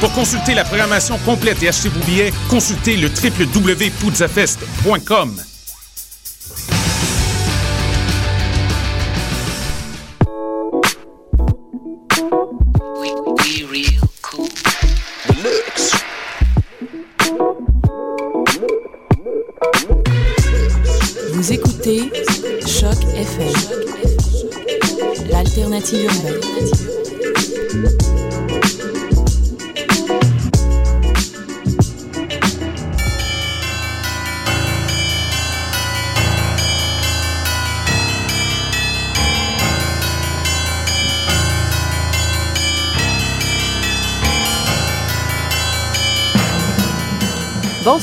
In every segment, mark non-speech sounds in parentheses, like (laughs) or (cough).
Pour consulter la programmation complète et acheter vos billets, consultez le www.poudzafest.com. Vous écoutez Choc FM, l'alternative urbaine.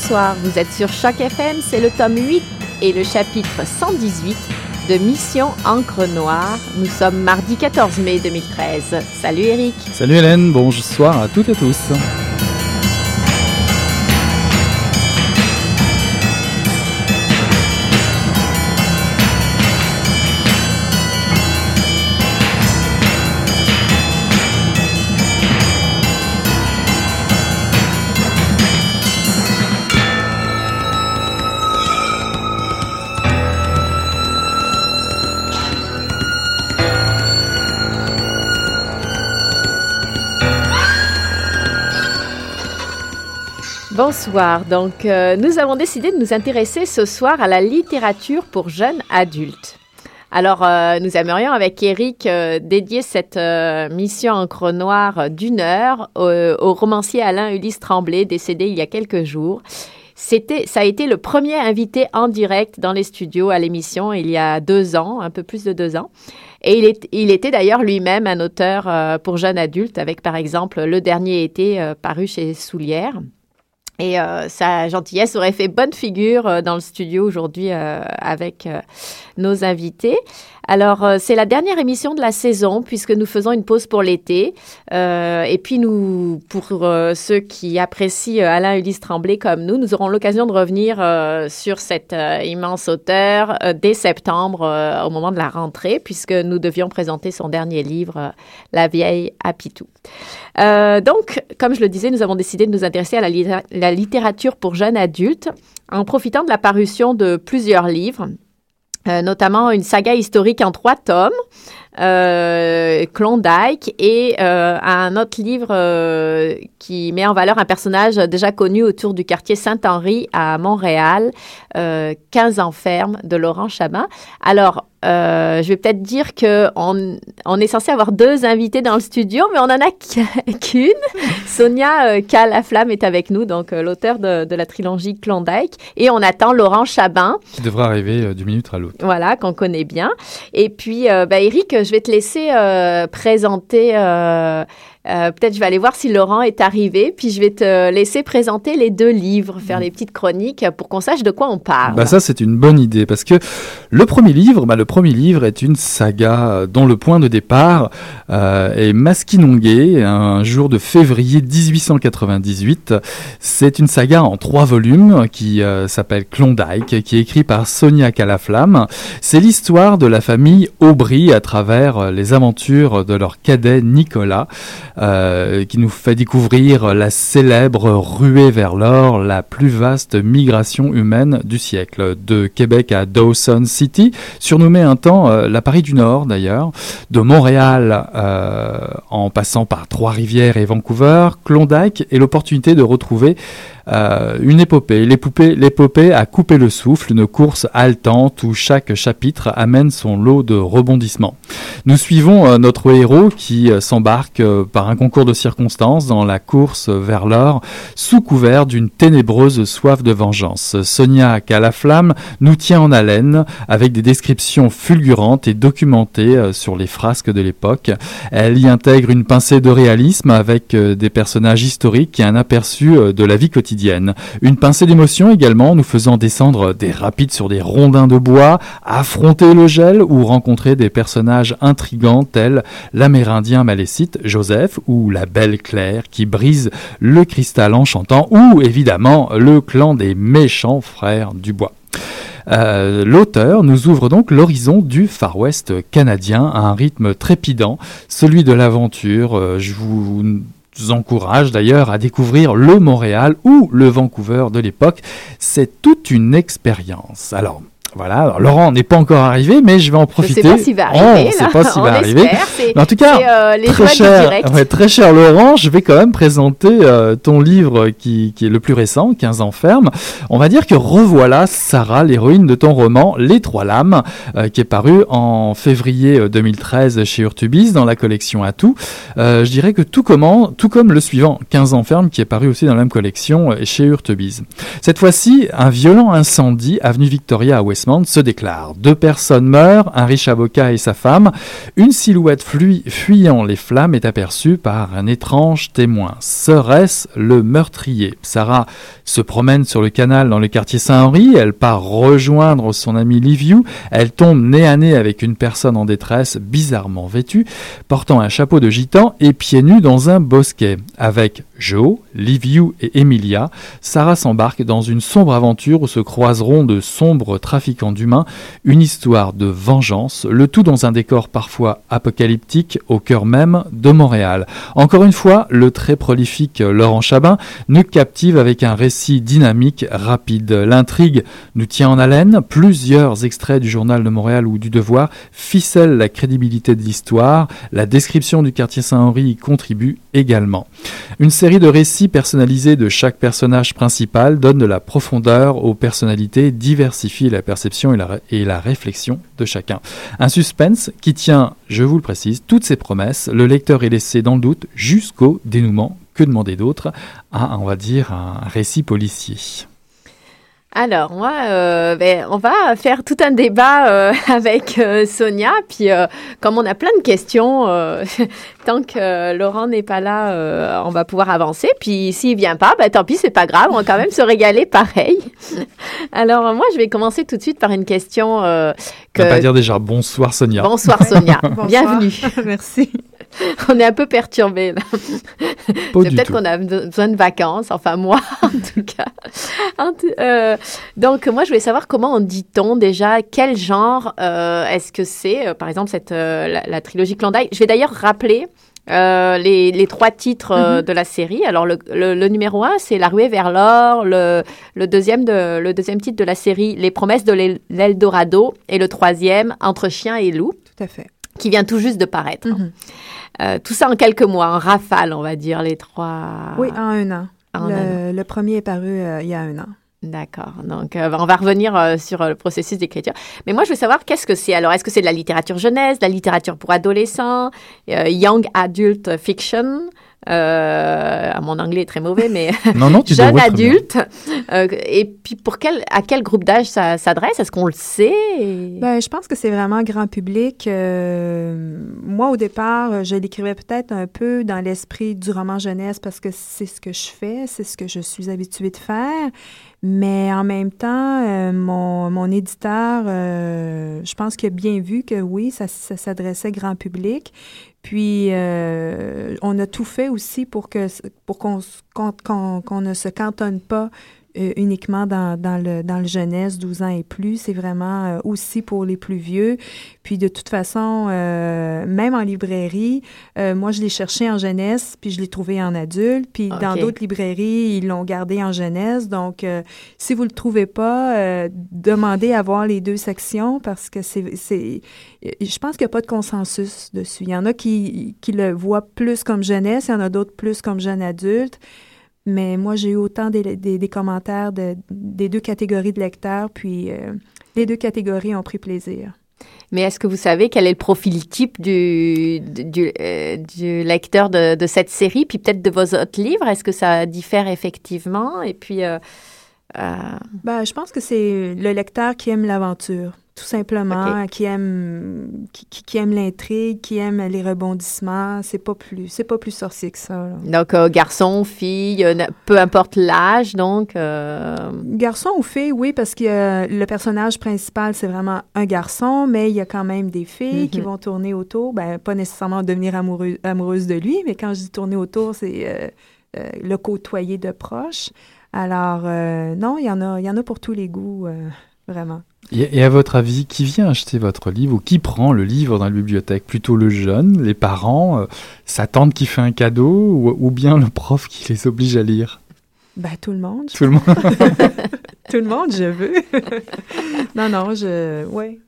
Bonsoir, vous êtes sur Choc FM, c'est le tome 8 et le chapitre 118 de Mission Encre Noire. Nous sommes mardi 14 mai 2013. Salut Eric. Salut Hélène, bonsoir à toutes et tous. Bonsoir. Donc, euh, nous avons décidé de nous intéresser ce soir à la littérature pour jeunes adultes. Alors, euh, nous aimerions avec Eric euh, dédier cette mission encre noire d'une heure au, romancier Alain Ulysse Tremblay, décédé il y a quelques jours. C'était, ça a été le premier invité en direct dans les studios à l'émission il y a deux ans, un peu plus de deux ans. Et il, était d'ailleurs lui-même un auteur pour jeunes adultes, avec par exemple Le dernier été paru chez Soulière. Et euh, sa gentillesse aurait fait bonne figure euh, dans le studio aujourd'hui euh, avec nos invités. Alors, euh, c'est la dernière émission de la saison puisque nous faisons une pause pour l'été. Euh, et puis, nous, pour euh, ceux qui apprécient Alain Ulysse Tremblay comme nous, nous aurons l'occasion de revenir sur cet immense auteur dès septembre, au moment de la rentrée, puisque nous devions présenter son dernier livre, La vieille à Pitou. Euh, donc, comme je le disais, nous avons décidé de nous intéresser à la littérature pour jeunes adultes en profitant de la parution de plusieurs livres, euh, notamment une saga historique en trois tomes, euh, Klondike, et euh, un autre livre euh, qui met en valeur un personnage déjà connu autour du quartier Saint-Henri à Montréal, euh, 15 ans ferme de Laurent Chabin. Alors, euh, je vais peut-être dire que on, on est censé avoir deux invités dans le studio, mais on en a (laughs) qu'une. Sonia euh, Calaflamme est avec nous, donc euh, l'auteur de, de la trilogie Klondike, et on attend Laurent Chabin, Qui devrait arriver euh, d'une minute à l'autre. voilà, qu'on connaît bien. Et puis, euh, bah, Eric, je vais te laisser euh, présenter. Euh, Peut-être je vais aller voir si Laurent est arrivé, puis je vais te laisser présenter les deux livres, faire les petites chroniques pour qu'on sache de quoi on parle. Bah ça c'est une bonne idée parce que le premier livre, bah, le premier livre est une saga dont le point de départ euh, est Maskinongé, un jour de février 1898. C'est une saga en trois volumes qui euh, s'appelle Klondike, qui est écrit par Sonia Calaflamme. C'est l'histoire de la famille Aubry à travers les aventures de leur cadet Nicolas, euh, qui nous fait découvrir la célèbre ruée vers l'or, la plus vaste migration humaine du siècle, de Québec à Dawson City, surnommée un temps euh, la Paris du Nord d'ailleurs, de Montréal euh, en passant par Trois-Rivières et Vancouver, Klondike et l'opportunité de retrouver euh, une épopée. L'épopée, a coupé le souffle, une course haletante où chaque chapitre amène son lot de rebondissements. Nous suivons euh, notre héros qui euh, s'embarque par un concours de circonstances dans la course vers l'or sous couvert d'une ténébreuse soif de vengeance. Sonia Calaflamme nous tient en haleine avec des descriptions fulgurantes et documentées sur les frasques de l'époque. Elle y intègre une pincée de réalisme avec des personnages historiques et un aperçu de la vie quotidienne. Une pincée d'émotion également, nous faisant descendre des rapides sur des rondins de bois, affronter le gel ou rencontrer des personnages intrigants tels l'Amérindien malécite Joseph ou la belle Claire qui brise le cristal enchantant ou évidemment le clan des méchants frères du bois. Euh, l'auteur nous ouvre donc l'horizon du Far West canadien à un rythme trépidant, celui de l'aventure. Euh, je vous encourage d'ailleurs à découvrir le Montréal ou le Vancouver de l'époque. C'est toute une expérience. Alors, voilà, alors Laurent n'est pas encore arrivé, mais je vais en profiter. Je sais pas s'il va arriver. Oh, on pas s'il va arriver. en tout cas, euh, très, cher, très cher Laurent, je vais quand même présenter euh, ton livre qui, qui, est le plus récent, 15 ans ferme. On va dire que revoilà Sarah, l'héroïne de ton roman Les Trois Lames, euh, qui est paru en février 2013 chez Urtubis dans la collection Atout. je dirais que tout, comment, tout comme le suivant, 15 ans ferme, qui est paru aussi dans la même collection chez Urtubis. Cette fois-ci, un violent incendie avenue Victoria à West se déclare. Deux personnes meurent, un riche avocat et sa femme. Une silhouette fuyant les flammes est aperçue par un étrange témoin. Serait-ce le meurtrier? Sarah se promène sur le canal dans le quartier Saint-Henri. Elle part rejoindre son ami Liviu. Elle tombe nez à nez avec une personne en détresse, bizarrement vêtue, portant un chapeau de gitan et pieds nus dans un bosquet. Avec Joe, Liviu et Emilia, Sarah s'embarque dans une sombre aventure où se croiseront de sombres trafiquants d'humains, une histoire de vengeance, le tout dans un décor parfois apocalyptique au cœur même de Montréal. Encore une fois, le très prolifique Laurent Chabin nous captive avec un récit dynamique, rapide. L'intrigue nous tient en haleine, plusieurs extraits du journal de Montréal ou du Devoir ficellent la crédibilité de l'histoire, la description du quartier Saint-Henri y contribue également. Une série de récits personnalisés de chaque personnage principal donne de la profondeur aux personnalités, diversifie la perception et la, et la réflexion de chacun. Un suspense qui tient, je vous le précise, toutes ses promesses. Le lecteur est laissé dans le doute jusqu'au dénouement. Que demander d'autre? À, on va dire, un récit policier alors, moi, euh, ben, on va faire tout un débat euh, (laughs) avec euh, Sonia. Puis, comme on a plein de questions, (laughs) tant que Laurent n'est pas là, on va pouvoir avancer. Puis, s'il vient pas, ben, tant pis, c'est pas grave. On va quand même se régaler pareil. (laughs) Alors, moi, je vais commencer tout de suite par une question. que... On va pas dire déjà bonsoir Sonia. Bonsoir Sonia. Bienvenue. Merci. (laughs) on est un peu perturbé (laughs) peut-être qu'on a besoin de vacances, enfin moi (laughs) en tout cas. Euh, donc moi je voulais savoir comment on dit-on déjà, quel genre euh, est-ce que c'est, euh, par exemple cette la, trilogie Klondike? Je vais d'ailleurs rappeler. les, trois titres mm-hmm. de la série. Alors, le, numéro un, c'est La ruée vers l'or. Le, deuxième de, le deuxième titre de la série, Les promesses de l'Eldorado. Et le troisième, Entre chien et loup. Tout à fait. Qui vient tout juste de paraître. Mm-hmm. Euh, tout ça en quelques mois, en rafale, on va dire, les trois. Oui, en un an. le, premier est paru euh, il y a un an. D'accord. Donc, euh, on va revenir sur le processus d'écriture. Mais moi, je veux savoir qu'est-ce que c'est? Alors, est-ce que c'est de la littérature jeunesse, de la littérature pour adolescents, young adult fiction? Euh, mon anglais est très mauvais, mais (laughs) non, non, jeune adulte. Euh, et puis, pour quel, à quel groupe d'âge ça s'adresse? Est-ce qu'on le sait? Ben, Je pense que c'est vraiment grand public. Euh, moi, au départ, je l'écrivais peut-être un peu dans l'esprit du roman jeunesse parce que c'est ce que je fais, c'est ce que je suis habituée de faire. Mais en même temps, euh, mon, mon, éditeur, je pense qu'il a bien vu que oui, ça, ça s'adressait grand public. Puis, euh, on a tout fait aussi pour que pour qu'on qu'on ne se cantonne pas euh, uniquement dans, dans, le, dans le jeunesse, 12 ans et plus. C'est vraiment euh, aussi pour les plus vieux. Puis de toute façon, euh, même en librairie, moi, je l'ai cherché en jeunesse, puis je l'ai trouvé en adulte. Puis dans d'autres librairies, ils l'ont gardé en jeunesse. Donc, si vous ne le trouvez pas, demandez à voir les deux sections parce que c'est... Je pense qu'il n'y a pas de consensus dessus. Il y en a qui, qui le voient plus comme jeunesse, il y en a d'autres plus comme jeune adulte. Mais moi, j'ai eu autant des, des, des commentaires de, des deux catégories de lecteurs, puis euh, les deux catégories ont pris plaisir. Mais est-ce que vous savez quel est le profil type du, du, euh, du lecteur de, de, cette série, puis peut-être de vos autres livres? Est-ce que ça diffère effectivement? Et puis... Euh, euh... Ben, je pense que c'est le lecteur qui aime l'aventure tout simplement, okay. qui aime qui, qui aime l'intrigue, qui aime les rebondissements. C'est pas plus c'est pas plus sorcier que ça. Là. Donc euh, garçon, fille, euh, peu importe l'âge, donc. Euh... Garçon ou fille, oui, parce que euh, le personnage principal c'est vraiment un garçon, mais il y a quand même des filles mm -hmm. qui vont tourner autour. Ben pas nécessairement devenir amoureux, amoureuse de lui, mais quand je dis tourner autour, c'est euh, le côtoyer de proche. Alors non, il y en a il y en a pour tous les goûts, vraiment. Et à votre avis, qui vient acheter votre livre ou qui prend le livre dans la bibliothèque? Plutôt le jeune, les parents, euh, sa tante qui fait un cadeau ou, ou, bien le prof qui les oblige à lire? Ben, tout le monde. Tout le monde. (laughs) tout le monde, je veux. (laughs) non, non, je. Oui.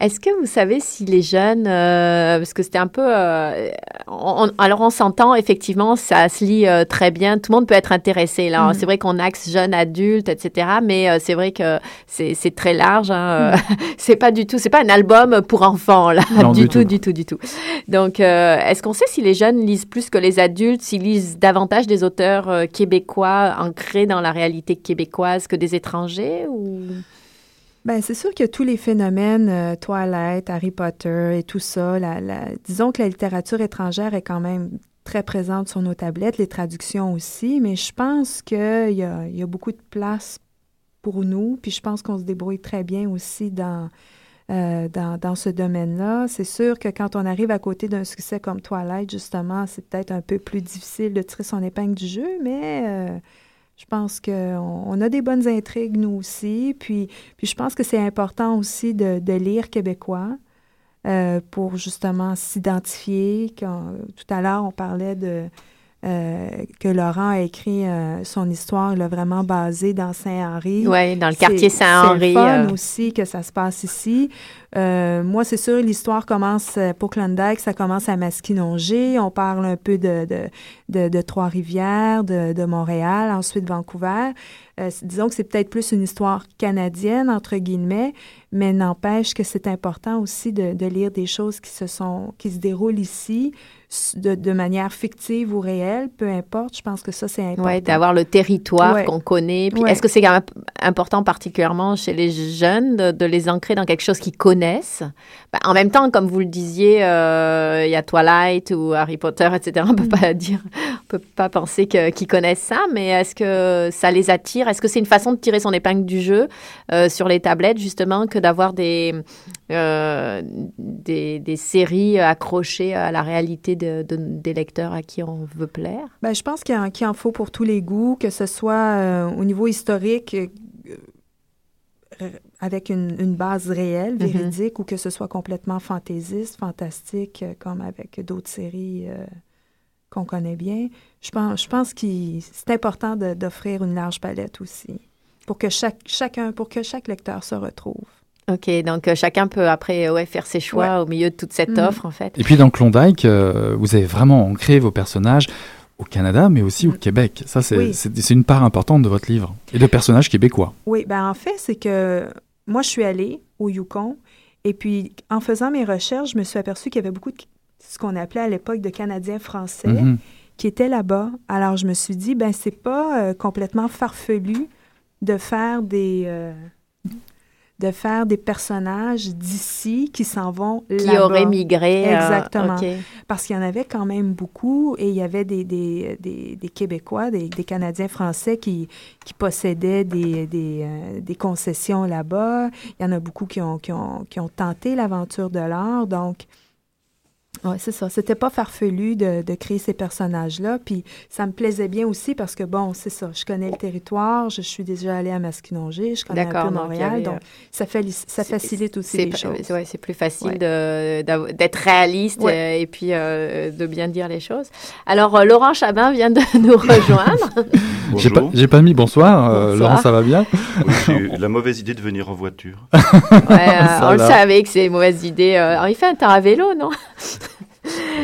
Est-ce que vous savez si les jeunes, euh, parce que c'était un peu, euh, on, alors on s'entend effectivement, ça se lit euh, très bien, tout le monde peut être intéressé. Là, mm. c'est vrai qu'on axe jeunes, adultes, etc. Mais euh, c'est vrai que c'est très large. Hein, mm. (laughs) c'est pas du tout, c'est pas un album pour enfants là, non, du, du, tout, tout, du tout, du tout. Donc, euh, est-ce qu'on sait si les jeunes lisent plus que les adultes, s'ils lisent davantage des auteurs québécois ancrés dans la réalité québécoise que des étrangers ou? Ben, c'est sûr que tous les phénomènes, euh, Twilight, Harry Potter et tout ça, la, disons que la littérature étrangère est quand même très présente sur nos tablettes, les traductions aussi, mais je pense qu'il y a, y a beaucoup de place pour nous, puis je pense qu'on se débrouille très bien aussi dans, euh, dans, dans, ce domaine-là. C'est sûr que quand on arrive à côté d'un succès comme Twilight, justement, c'est peut-être un peu plus difficile de tirer son épingle du jeu, mais euh, je pense qu'on on a des bonnes intrigues, nous aussi. Puis, puis je pense que c'est important aussi de, de lire québécois euh, pour justement s'identifier. Tout à l'heure, on parlait de euh, que Laurent a écrit euh, son histoire, il a vraiment basé dans Saint-Henri. Oui, dans le quartier Saint-Henri. C'est fun aussi que ça se passe ici. Euh, moi, c'est sûr, l'histoire commence pour Klondike, ça commence à Masquinongé. On parle un peu de, de, de, de Trois-Rivières, de, de, Montréal, ensuite Vancouver. Euh, disons que c'est peut-être plus une histoire canadienne, entre guillemets, mais n'empêche que c'est important aussi de, de, lire des choses qui se sont, qui se déroulent ici, de, de, manière fictive ou réelle, peu importe. Je pense que ça, c'est important. Oui, d'avoir le territoire ouais. qu'on connaît. Puis ouais. est-ce que c'est important particulièrement chez les jeunes de, de, les ancrer dans quelque chose qu'ils connaissent? Ben, en même temps, comme vous le disiez, euh, il y a Twilight ou Harry Potter, etc. On peut mm. pas dire, on peut pas penser qu'ils qu connaissent ça, mais est-ce que ça les attire? Est-ce que c'est une façon de tirer son épingle du jeu euh, sur les tablettes, justement, que d'avoir des, euh, des, des, séries accrochées à la réalité de, de, des lecteurs à qui on veut plaire? Ben, je pense qu'il en, qu en, faut pour tous les goûts, que ce soit euh, au niveau historique euh, avec une, une, base réelle, véridique, mm -hmm. ou que ce soit complètement fantaisiste, fantastique, comme avec d'autres séries qu'on connaît bien. Je pense, je pense que c'est important d'offrir une large palette aussi, pour que chaque, chacun, pour que chaque lecteur se retrouve. OK, donc euh, chacun peut après ouais, faire ses choix ouais. au milieu de toute cette mmh. offre, en fait. Et puis dans Klondike, euh, vous avez vraiment ancré vos personnages au Canada, mais aussi au Québec. Ça, c'est oui. une part importante de votre livre et de personnages québécois. Oui, ben en fait, c'est que moi, je suis allée au Yukon et puis en faisant mes recherches, je me suis aperçue qu'il y avait beaucoup de ce qu'on appelait à l'époque de Canadiens français mmh. qui étaient là-bas. Alors, je me suis dit, ben c'est pas euh, complètement farfelu de faire des... De faire des personnages d'ici qui s'en vont Qui auraient migré. Exactement. Euh, okay. Parce qu'il y en avait quand même beaucoup et il y avait des, des, des, des Québécois, des, des, Canadiens français qui, qui possédaient des, des, euh, des concessions là-bas. Il y en a beaucoup qui ont, qui ont, qui ont tenté l'aventure de l'art. Donc, oui, c'est ça. C'était pas farfelu de, de, créer ces personnages-là. Puis ça me plaisait bien aussi parce que, bon, c'est ça. Je connais le territoire, je suis déjà allée à Masquinongé, je connais un peu Montréal. Donc, ça, fait, ça facilite aussi les choses. Oui, c'est plus facile ouais. d'être réaliste ouais. et puis euh, de bien dire les choses. Alors, euh, Laurent Chabin vient de (laughs) nous rejoindre. J'ai pas, pas, mis bonsoir. Euh, bonsoir. Laurent, ça va bien? Oui, J'ai la mauvaise idée de venir en voiture. ouais, (laughs) on le savait que c'est une mauvaise idée. Alors, il fait un temps à vélo, non?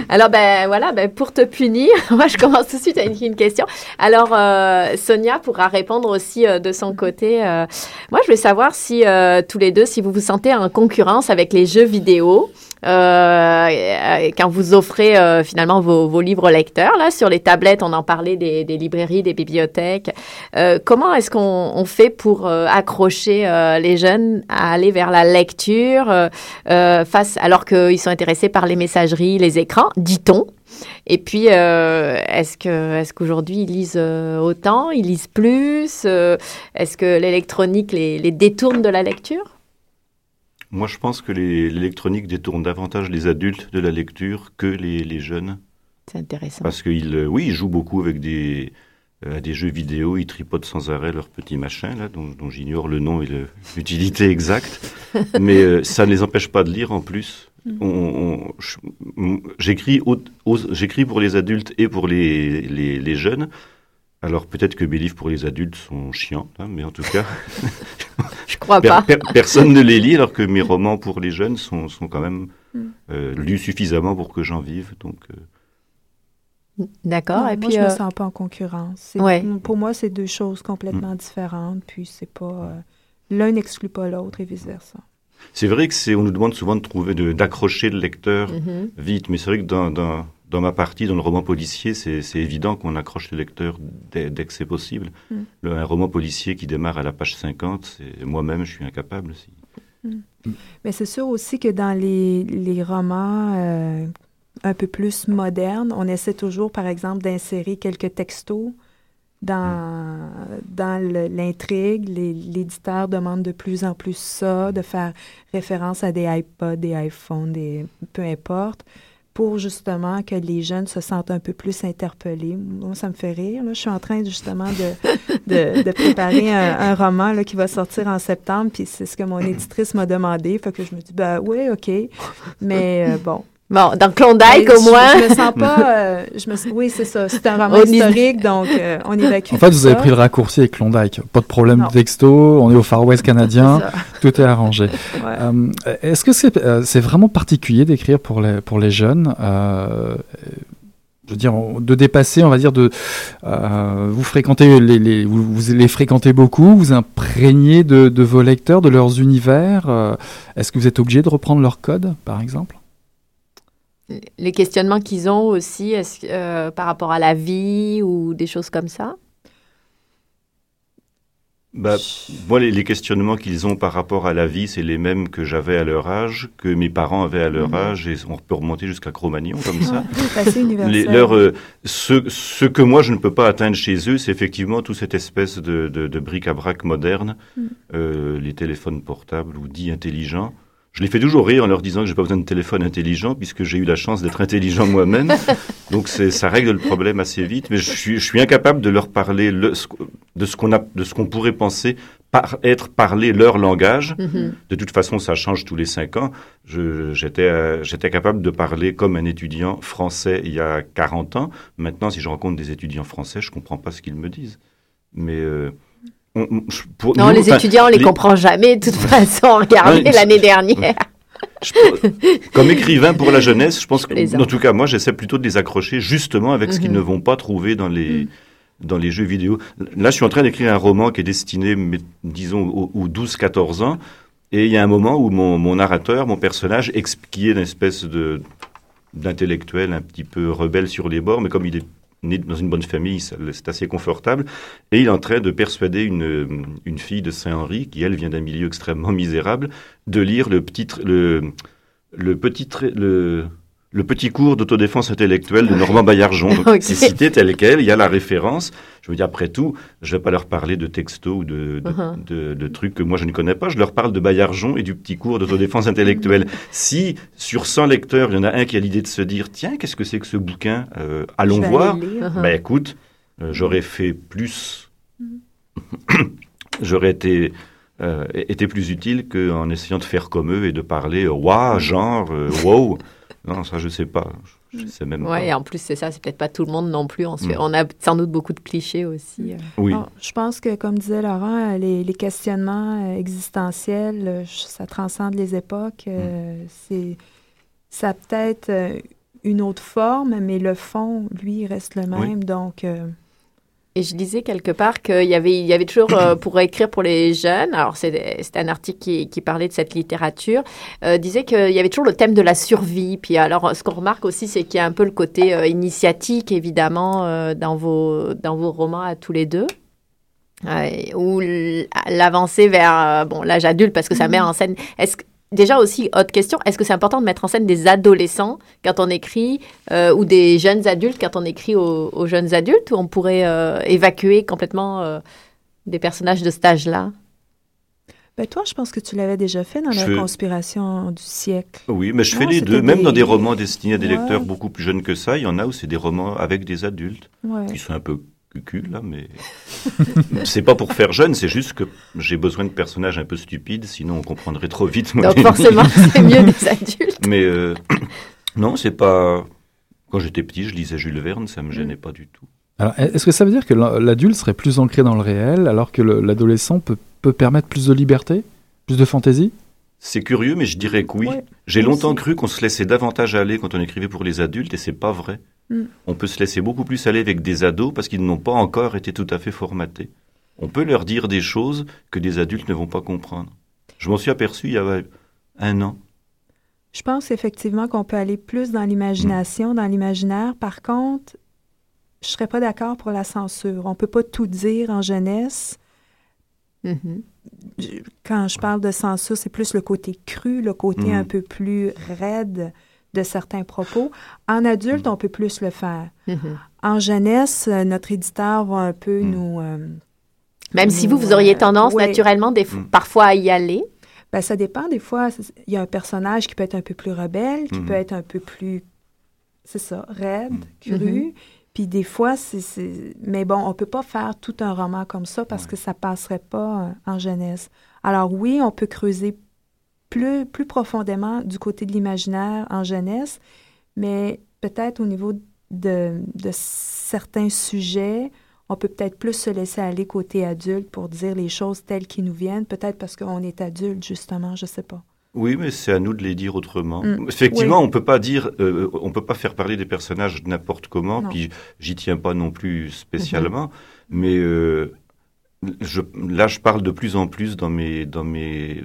Alors, ben voilà, ben, pour te punir, (laughs) moi je commence tout de suite avec une question. Alors, euh, Sonia pourra répondre aussi euh, de son côté. Euh, moi, je veux savoir si tous les deux, si vous vous sentez en concurrence avec les jeux vidéo. Euh, euh, quand vous offrez euh, finalement vos, vos livres lecteurs là sur les tablettes, on en parlait des, des librairies, des bibliothèques. Comment est-ce qu'on on fait pour accrocher les jeunes à aller vers la lecture face alors qu'ils sont intéressés par les messageries, les écrans, dit-on? Et puis, euh, est-ce que est-ce qu'aujourd'hui ils lisent euh, autant, ils lisent plus euh, Est-ce que l'électronique les, les détourne de la lecture? Moi, je pense que l'électronique détourne davantage les adultes de la lecture que les, les jeunes. C'est intéressant. Parce qu'ils, euh, oui, ils jouent beaucoup avec des, euh, à des jeux vidéo, ils tripotent sans arrêt leurs petits machins, là, dont, dont j'ignore le nom et (laughs) l'utilité exacte. Mais euh, ça ne les empêche pas de lire en plus. On- on- je- m- J'écris pour les adultes et pour les, les, les jeunes. Alors peut-être que mes livres pour les adultes sont chiants, hein, mais en tout cas, (laughs) Je crois per- pas. per- personne ne les lit, alors que mes romans pour les jeunes sont, sont quand même Mm. euh, lus suffisamment pour que j'en vive. Donc, euh, D'accord. Et moi, puis, je me euh, sens pas en concurrence. Ouais. Pour moi, c'est deux choses complètement différentes. Puis c'est pas euh, l'un n'exclut pas l'autre et vice versa. C'est vrai que c'est, on nous demande souvent de trouver, de- d'accrocher le lecteur mhm. vite, mais c'est vrai que dans, dans, dans ma partie, dans le roman policier, c'est, c'est évident qu'on accroche le lecteur dès, dès que c'est possible. Mm. Le- un roman policier qui démarre à la page 50, c'est, moi-même, je suis incapable. Si. Mais c'est sûr aussi que dans les, les romans euh, un peu plus modernes, on essaie toujours, par exemple, d'insérer quelques textos dans, dans le- l'intrigue. Les- L'éditeur demande de plus en plus ça, de faire référence à des iPods, des iPhones, des, peu importe, pour justement que les jeunes se sentent un peu plus interpellés. Moi, ça me fait rire. là. Je suis en train justement de, (laughs) de, de préparer un, un roman là, qui va sortir en septembre, puis c'est ce que mon éditrice m'a demandé. Fait que je me dis, ben oui, OK. Mais euh, bon. Bon, dans Klondike, au je- moins. Je me sens pas. (laughs) euh, je me, oui, c'est ça. C'est un roman On y- historique, donc euh, on évacue. En fait, vous avez pris le raccourci avec Klondike. Pas de problème Non. de texto, on est au Far West canadien, (laughs) tout est arrangé. Ouais. Euh, Est-ce que c'est euh, c'est vraiment particulier d'écrire pour les, pour les jeunes euh, je veux dire, de dépasser, on va dire, de euh, vous fréquentez les, les- vous, vous les fréquentez beaucoup, vous imprégnez de, de vos lecteurs, de leurs univers. euh, Est-ce que vous êtes obligé de reprendre leur code, par exemple? Les questionnements qu'ils ont aussi euh, par rapport à la vie ou des choses comme ça? Bah, moi, les, les questionnements qu'ils ont par rapport à la vie, c'est les mêmes que j'avais à leur âge, que mes parents avaient à leur Mhm. âge, et on peut remonter jusqu'à Cro-Magnon comme (laughs) ça. Universel. Les, leur, euh, ce, ce que moi je ne peux pas atteindre chez eux, c'est effectivement toute cette espèce de, de, de bric-à-brac moderne, Mm. euh, les téléphones portables ou dits intelligents. Je les fais toujours rire en leur disant que j'ai pas besoin de téléphone intelligent puisque j'ai eu la chance d'être intelligent moi-même. (laughs) Donc c'est, ça règle le problème assez vite. Mais je suis, je suis incapable de leur parler le, de ce qu'on a, de ce qu'on pourrait penser par être parler leur langage. Mhm. De toute façon, ça change tous les cinq ans. Je- J'étais euh, j'étais capable de parler comme un étudiant français il y a 40 ans. Maintenant, si je rencontre des étudiants français, je comprends pas ce qu'ils me disent. Mais euh, on- pour Non, nous, les étudiants, on les les- comprend jamais. De toute façon, (laughs) regardez l'année dernière. je- comme écrivain pour la jeunesse, je pense (laughs) que, en tout cas, moi, j'essaie plutôt de les accrocher justement avec ce qu'ils Mhm. ne vont pas trouver dans les Mhm. dans les jeux vidéo. Là, je suis en train d'écrire un roman qui est destiné, mais, disons, aux, aux 12-14 ans. Et il y a un moment où mon, mon narrateur, mon personnage, qui est une espèce de d'intellectuel un petit peu rebelle sur les bords, mais comme il est né dans une bonne famille, c'est assez confortable. Et il est en train de persuader une, une fille de Saint-Henri, qui elle vient d'un milieu extrêmement misérable, de lire le petit, le, le petit, le, le petit cours d'autodéfense intellectuelle de (laughs) Normand Baillargeon. Donc, Ok. C'est cité tel quel, il y a la référence. Je veux dire, après tout, je vais pas leur parler de texto ou de, de, de- de trucs que moi je ne connais pas. Je leur parle de Baillargeon et du petit cours d'autodéfense (laughs) intellectuelle. Si sur 100 lecteurs, il y en a un qui a l'idée de se dire, tiens, qu'est-ce que c'est que ce bouquin Euh, Allons voir. lire. Mhm. Ben écoute, euh, j'aurais fait plus. (coughs) j'aurais été, euh, été plus utile qu'en essayant de faire comme eux et de parler waouh, genre, wow. Non, ça, je sais pas. Je, sais même Ouais, et en plus, c'est ça, c'est peut-être pas tout le monde non plus. On, se fait- Mm. on a sans doute beaucoup de clichés aussi. euh. Oui. Bon, je pense que, comme disait Laurent, euh, les, les questionnements euh, existentiels, ça transcende les époques. Mm. C'est, ça a peut-être une autre forme, mais le fond, lui, reste le même. Donc, euh, Et je disais quelque part qu'il y avait, il y avait toujours, euh, (clears throat) pour écrire pour les jeunes, alors c'est un article qui, qui parlait de cette littérature, euh, disait qu'il y avait toujours le thème de la survie. Puis alors, ce qu'on remarque aussi, c'est qu'il y a un peu le côté euh, initiatique, évidemment, euh, dans, vos, dans vos romans à tous les deux. Euh, ou l'avancée vers bon l'âge adulte parce que ça met en scène est-ce que déjà aussi autre question est-ce que c'est important de mettre en scène des adolescents quand on écrit euh, ou des jeunes adultes quand on écrit aux, aux jeunes adultes ou on pourrait euh, évacuer complètement euh, des personnages de cet âge-là? Ben toi, je pense que tu l'avais déjà fait dans Je la fais- conspiration du siècle. Oui, mais je fais les deux. Même des- dans des romans destinés à des Ouais. lecteurs beaucoup plus jeunes que ça, il y en a où c'est des romans avec des adultes Ouais. qui sont un peu cucu là, mais (laughs) c'est pas pour faire jeune, c'est juste que j'ai besoin de personnages un peu stupides, sinon on comprendrait trop vite. mon donc forcément c'est mieux des (laughs) adultes Mais euh, (clears throat) non, c'est pas. Quand j'étais petit, je lisais Jules Verne, ça me gênait pas du tout. Alors, est-ce que ça veut dire que l'adulte serait plus ancré dans le réel, alors que le- l'adolescent peut, peut permettre plus de liberté, plus de fantaisie? C'est curieux, mais je dirais que oui. Ouais, J'ai moi longtemps aussi. cru qu'on se laissait davantage aller quand on écrivait pour les adultes, et c'est pas vrai. Mm. On peut se laisser beaucoup plus aller avec des ados parce qu'ils n'ont pas encore été tout à fait formatés. On peut leur dire des choses que des adultes ne vont pas comprendre. Je m'en suis aperçu il y a un an. Je pense effectivement qu'on peut aller plus dans l'imagination, dans l'imaginaire. Par contre, je serais pas d'accord pour la censure. On peut pas tout dire en jeunesse. Mhm. Je- Quand je parle de censure, c'est plus le côté cru, le côté Mhm. un peu plus raide de certains propos. En adulte, on peut plus le faire. Mhm. En jeunesse, euh, notre éditeur va un peu Mhm. nous... euh, même si vous vous auriez tendance Ouais. naturellement des, Mm. parfois à y aller Ben, ça dépend. Des fois, il y a un personnage qui peut être un peu plus rebelle, qui Mhm. peut être un peu plus, c'est ça, raide, Mhm. cru. Puis des fois, c'est... c'est- Mais bon, on peut pas faire tout un roman comme ça parce que ça passerait pas euh, en jeunesse. Alors oui, on peut creuser plus, plus profondément du côté de l'imaginaire en jeunesse, mais peut-être au niveau de, de certains sujets, on peut peut-être plus se laisser aller côté adulte pour dire les choses telles qu'ils nous viennent, peut-être parce qu'on est adulte, justement, je sais pas. Oui, mais c'est à nous de les dire autrement. Mm. Effectivement, Oui. on peut pas dire, euh, on peut pas faire parler des personnages n'importe comment. Non. Puis j'y tiens pas non plus spécialement, mais euh, je, là, je parle de plus en plus dans mes dans mes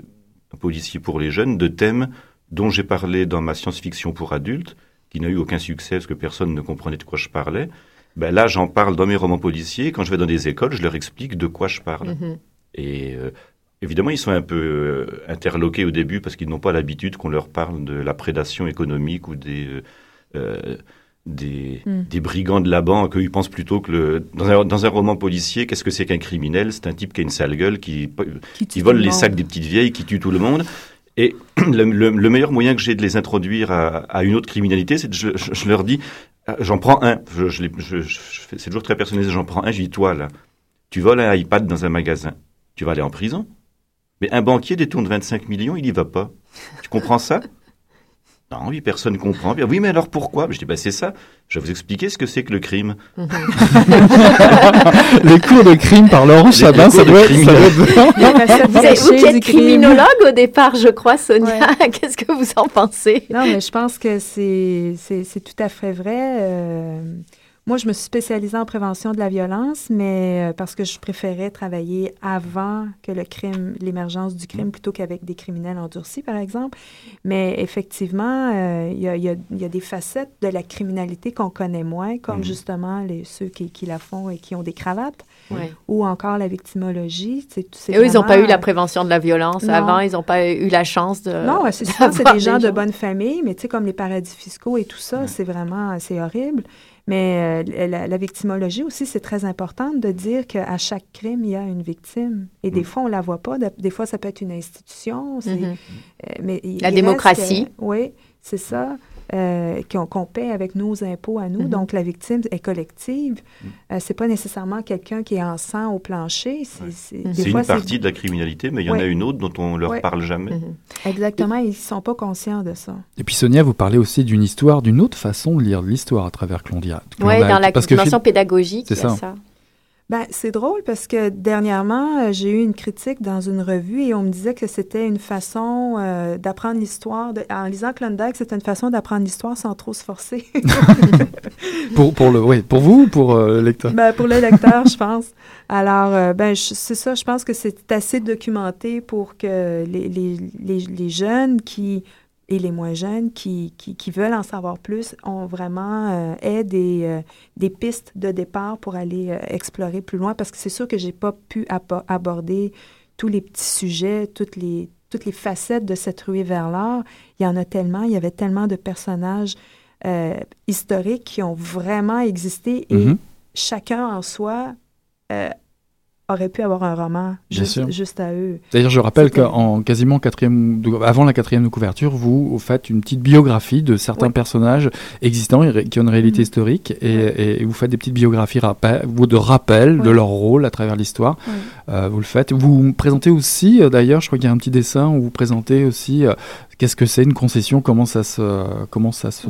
policiers pour les jeunes de thèmes dont j'ai parlé dans ma science-fiction pour adultes, qui n'a eu aucun succès parce que personne ne comprenait de quoi je parlais. Ben là, j'en parle dans mes romans policiers. Quand je vais dans des écoles, je leur explique de quoi je parle. Mhm. Et euh, évidemment, ils sont un peu euh, interloqués au début parce qu'ils n'ont pas l'habitude qu'on leur parle de la prédation économique ou des, euh, euh, des, Mm. des brigands de la banque. Eux, Ils pensent plutôt que le, dans, un, dans un roman policier, qu'est-ce que c'est qu'un criminel? C'est un type qui a une sale gueule, qui, Qui, qui vole les sacs des petites vieilles, qui tue tout le monde. Et (clears throat) le, le- le meilleur moyen que j'ai de les introduire à, à une autre criminalité, c'est que je, je- je leur dis, ah, j'en prends un. Je, c'est toujours très personnalisé. J'en prends un. Je dis, toi là, tu voles un iPad dans un magasin, tu vas aller en prison. Mais un banquier détourne 25 millions, il y va pas. Tu comprends ça? Non, oui, personne comprend. Bien, oui, mais alors pourquoi? Je dis, bah c'est ça. Je vais vous expliquer ce que c'est que le crime. (laughs) Les cours de crime par Laurent Chabin, ça doit être... ça doit être- Vous, (laughs) êtes- vous qui êtes criminologue au départ, je crois, Sonia. (laughs) Qu'est-ce que vous en pensez? Non, mais je pense que c'est c'est- c'est tout à fait vrai. Euh, moi, je me suis spécialisée en prévention de la violence, mais euh, parce que je préférais travailler avant que le crime, l'émergence du crime, plutôt qu'avec des criminels endurcis, par exemple. Mais effectivement, euh, il y, a, y y des facettes de la criminalité qu'on connaît moins, comme Mhm. justement les, ceux qui, qui la font et qui ont des cravates, Ouais. ou encore la victimologie. C'est- c'est Et eux, ils n'ont pas eu la prévention de la violence Non. avant, ils n'ont pas eu la chance de. non, c'est (laughs) souvent, c'est des gens de bonne famille, mais tu sais, comme les paradis fiscaux et tout ça, c'est vraiment, c'est horrible. Mais euh, la, la victimologie aussi, c'est très important de dire qu'à chaque crime, il y a une victime. Et des Mm. fois, on la voit pas. De- Des fois, ça peut être une institution. Mhm. euh, mais il- La il reste démocratie. oui, c'est ça. Euh, qu'on paie avec nos impôts à nous. Mhm. Donc, la victime est collective. Euh, c'est pas nécessairement quelqu'un qui est en sang au plancher. C'est Ouais. une partie de la criminalité, mais il y en Ouais. a une autre dont on leur Ouais. parle jamais. Mhm. Exactement, ils sont pas conscients de ça. Et puis Sonia, vous parlez aussi d'une histoire, d'une autre façon de lire l'histoire à travers Clondia. Oui, dans la Parce que dimension pédagogique, c'est ça. Ben, c'est drôle parce que dernièrement, euh, j'ai eu une critique dans une revue et on me disait que c'était une façon euh, d'apprendre l'histoire. de- En lisant Klondike, c'était une façon d'apprendre l'histoire sans trop se forcer. (laughs) Pour, pour, le, oui, pour vous ou pour euh, le lecteur? Ben, pour le lecteur, je pense. Alors, euh, ben, c'est ça, je pense que c'est assez documenté pour que les, les, les, les jeunes qui, et les moins jeunes qui, qui, qui veulent en savoir plus ont vraiment euh, aient des, euh, des pistes de départ pour aller euh, explorer plus loin parce que c'est sûr que j'ai pas pu abo- aborder tous les petits sujets, toutes les, toutes les facettes de cette ruée vers l'art. Il y en a tellement, il y avait tellement de personnages euh, historiques qui ont vraiment existé et Mhm. chacun en soi euh, aurait pu avoir un roman juste, à eux. D'ailleurs, je rappelle qu'en quasiment quatrième, avant la quatrième de couverture, vous faites une petite biographie de certains Oui. personnages existants et qui ont une réalité Mhm. historique et, et vous faites des petites biographies rappel, de rappel de leur rôle à travers l'histoire. Euh, vous le faites. Vous présentez aussi, euh, d'ailleurs, je crois qu'il y a un petit dessin où vous présentez aussi euh, qu'est-ce que c'est une concession, comment ça se, comment ça se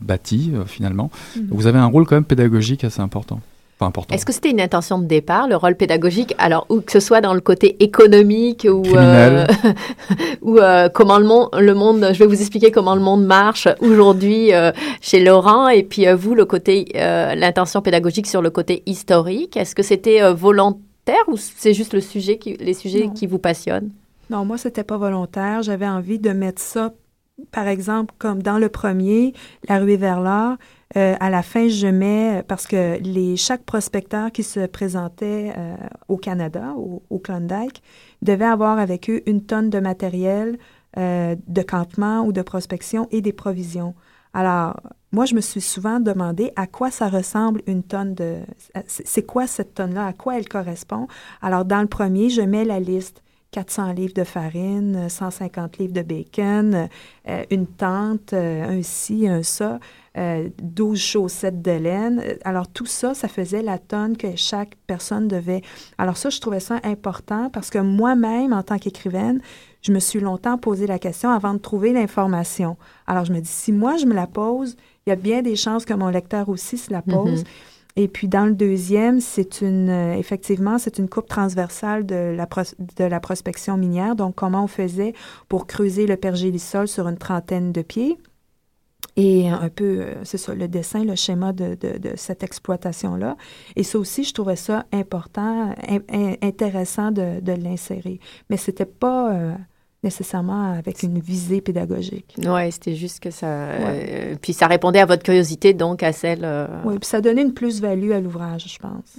bâtit euh, finalement. Mhm. Vous avez un rôle quand même pédagogique assez important. Important. Est-ce que c'était une intention de départ, le rôle pédagogique, alors ou que ce soit dans le côté économique ou euh, (laughs) ou euh, comment le monde, le monde, je vais vous expliquer comment le monde marche aujourd'hui euh, chez Laurent et puis euh, vous le côté, euh, l'intention pédagogique sur le côté historique. Est-ce que c'était euh, volontaire ou c'est juste le sujet qui, les sujets Non. qui vous passionnent? Non, moi, c'était pas volontaire. J'avais envie de mettre ça, par exemple, comme dans le premier, La ruée vers l'art. euh, à la fin, je mets, parce que les, chaque prospecteur qui se présentait euh, au Canada, au, Klondike, devait avoir avec eux une tonne de matériel euh, de campement ou de prospection et des provisions. Alors, moi, je me suis souvent demandé à quoi ça ressemble une tonne de... C'est quoi cette tonne-là? À quoi elle correspond? Alors, dans le premier, je mets la liste. 400 livres de farine, 150 livres de bacon, euh, une tente, euh, un ci, un ça, euh, 12 chaussettes de laine. Euh, Alors tout ça, ça faisait la tonne que chaque personne devait. Alors ça, je trouvais ça important parce que moi-même, en tant qu'écrivaine, je me suis longtemps posé la question avant de trouver l'information. Alors je me dis, si moi je me la pose, il y a bien des chances que mon lecteur aussi se la pose. Mhm. Et puis dans le deuxième, c'est une euh, effectivement c'est une coupe transversale de la de la prospection minière. Donc comment on faisait pour creuser le pergélisol sur une trentaine de pieds? Et un peu, euh, c'est ça, le dessin, le schéma de, de, cette exploitation-là. Et ça aussi, je trouvais ça important, in- in- intéressant de, de l'insérer. Mais c'était pas euh, nécessairement avec une visée pédagogique. Ouais, c'était juste que ça. euh, puis ça répondait à votre curiosité, donc à celle. euh, Oui, puis ça donnait une plus-value à l'ouvrage, je pense.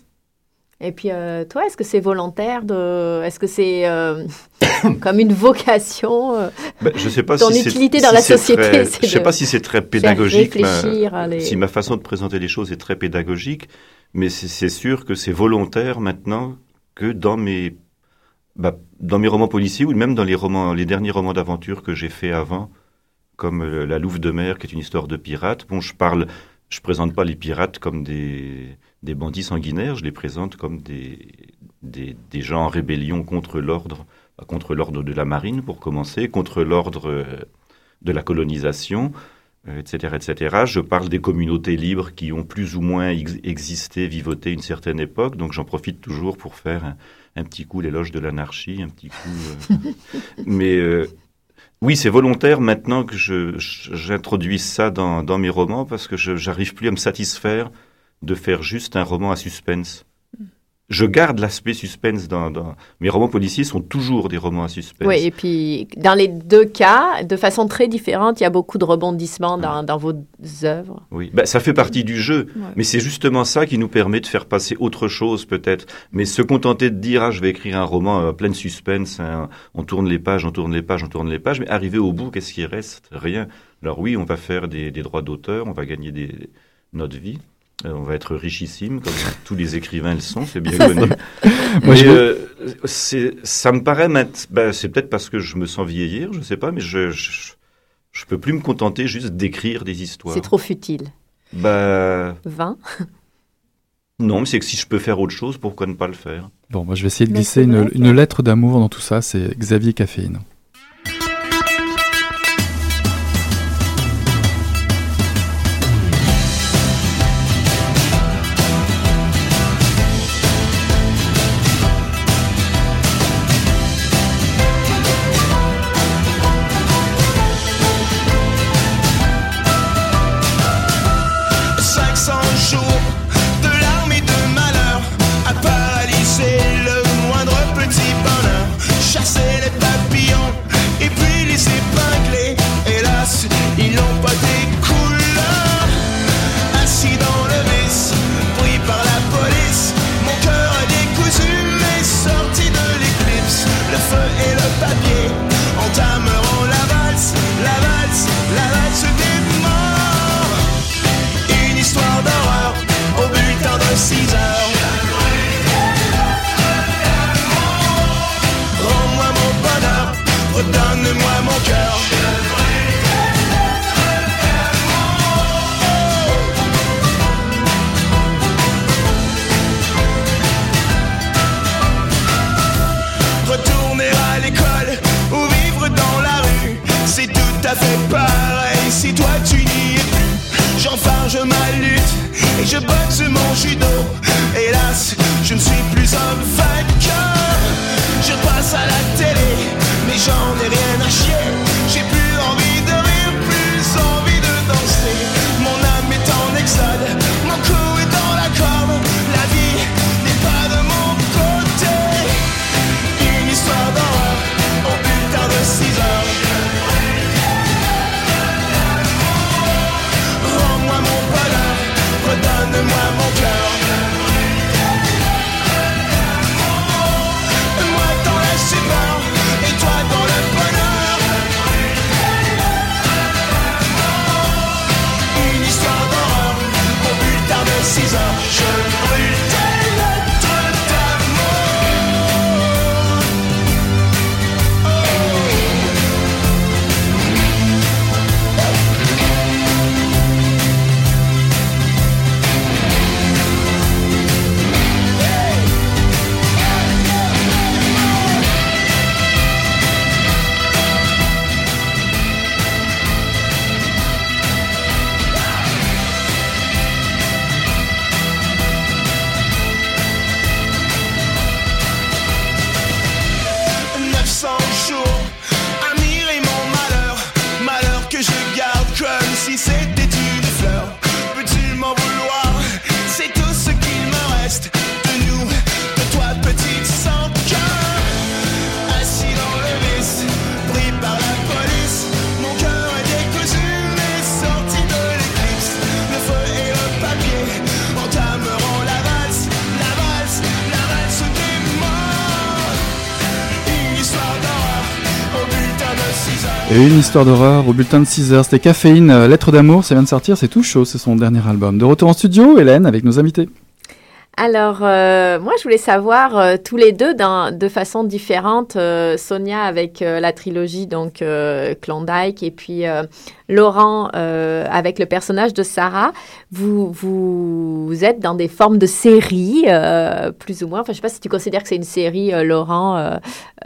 Et puis, euh, toi, est-ce que c'est volontaire de. Est-ce que c'est euh, (coughs) comme une vocation euh, Ben, je sais pas Ton si c'est- utilité dans si la société, très- Je sais de pas si c'est très pédagogique. les- Si ma façon de présenter les choses est très pédagogique, mais c'est sûr que c'est volontaire maintenant que dans mes bah, dans mes romans policiers ou même dans les romans, derniers romans d'aventure que j'ai fait avant, comme euh, La Louve de mer, qui est une histoire de pirates. Bon, je parle, je présente pas les pirates comme des bandits sanguinaires, je les présente comme des gens en rébellion contre l'ordre, bah, contre l'ordre de la marine pour commencer, contre l'ordre euh, de la colonisation etc., etc. Je parle des communautés libres qui ont plus ou moins ex- existé, vivoté une certaine époque. Donc j'en profite toujours pour faire un, petit coup l'éloge de l'anarchie, un petit coup. euh, (laughs) Mais euh, oui, c'est volontaire maintenant que je- je- j'introduis ça dans, dans mes romans parce que je j'arrive plus à me satisfaire de faire juste un roman à suspense. Je garde l'aspect suspense dans, dans... Mes romans policiers sont toujours des romans à suspense. Oui, et puis dans les deux cas, de façon très différente, il y a beaucoup de rebondissements dans, dans vos œuvres. Oui, ben, ça fait partie du jeu. Ouais. Mais c'est justement ça qui nous permet de faire passer autre chose, peut-être. Mais se contenter de dire, ah, je vais écrire un roman euh, plein de suspense, hein, on tourne les pages, on tourne les pages, on tourne les pages, mais arriver au bout, qu'est-ce qui reste? Rien. Alors oui, on va faire des, des droits d'auteur, on va gagner des, notre vie. Euh, on va être richissime, comme (laughs) tous les écrivains le sont, c'est (laughs) bien connu. Moi, je euh, ça me paraît, ben, c'est peut-être parce que je me sens vieillir, je sais pas, mais je, je, je peux plus me contenter juste d'écrire des histoires. C'est trop futile. Bah, 20. (laughs) non, mais c'est que si je peux faire autre chose, pourquoi ne pas le faire? Bon, moi je vais essayer de glisser une lettre d'amour dans tout ça, c'est Xavier Caféine. À fait pareil si toi tu n'y es plus. J'enfarge ma lutte et je boxe mon judo. Hélas, je ne suis plus un vainqueur. Je passe à la télé, mais j'en ai rien Et une histoire d'horreur au bulletin de 6 heures. C'était Caféine, euh, Lettre d'amour, ça vient de sortir, c'est tout chaud, c'est son dernier album. De retour en studio, Hélène, avec nos invités. Alors, euh, moi, je voulais savoir, euh, tous les deux, de façon différente, euh, Sonia avec euh, la trilogie, donc euh, Klondike, et puis euh, Laurent euh, avec le personnage de Sarah, vous, vous, vous êtes dans des formes de séries, euh, plus ou moins. Enfin, je sais pas si tu considères que c'est une série, euh, Laurent. Euh,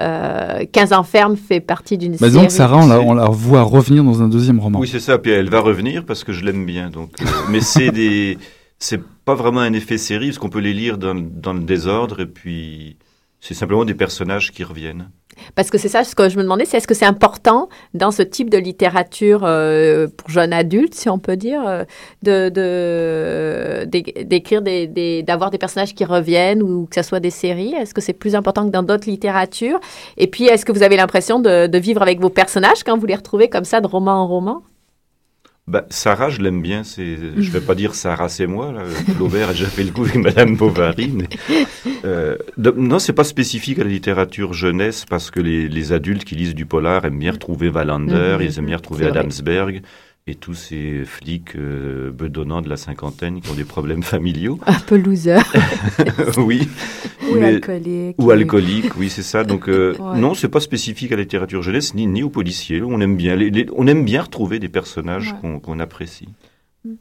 euh, 15 ans ferme fait partie d'une Bah, série. donc Sarah, on la, on la voit revenir dans un deuxième roman. Oui, c'est ça. Puis elle va revenir parce que je l'aime bien. Donc, euh, mais c'est (laughs) des, c'est pas vraiment un effet série parce qu'on peut les lire dans, dans le désordre et puis c'est simplement des personnages qui reviennent. Parce que c'est ça, ce que je me demandais, c'est est-ce que c'est important dans ce type de littérature euh, pour jeunes adultes, si on peut dire, euh, d'écrire des, d'avoir des personnages qui reviennent ou que ce soit des séries? Est-ce que c'est plus important que dans d'autres littératures? Et puis, est-ce que vous avez l'impression de, de vivre avec vos personnages quand vous les retrouvez comme ça de roman en roman? Bah, Sarah, je l'aime bien. C'est, je vais pas dire Sarah, c'est moi. Là. Flaubert a déjà fait le coup avec Madame Bovary. Mais, euh, de- non, c'est pas spécifique à la littérature jeunesse parce que les, les adultes qui lisent du polar aiment bien retrouver Wallander, Mhm. ils aiment bien retrouver. Adamsberg et tous ces flics euh, bedonnants de la cinquantaine qui ont des problèmes familiaux. Un peu loser. (laughs) oui. Ou Mais- alcoolique. Ou alcoolique, oui, c'est ça. Donc euh, (laughs) Ouais. non, c'est pas spécifique à la littérature jeunesse ni, ni aux policiers. On aime bien, les, les- on aime bien retrouver des personnages Ouais. qu'on apprécie. Mm.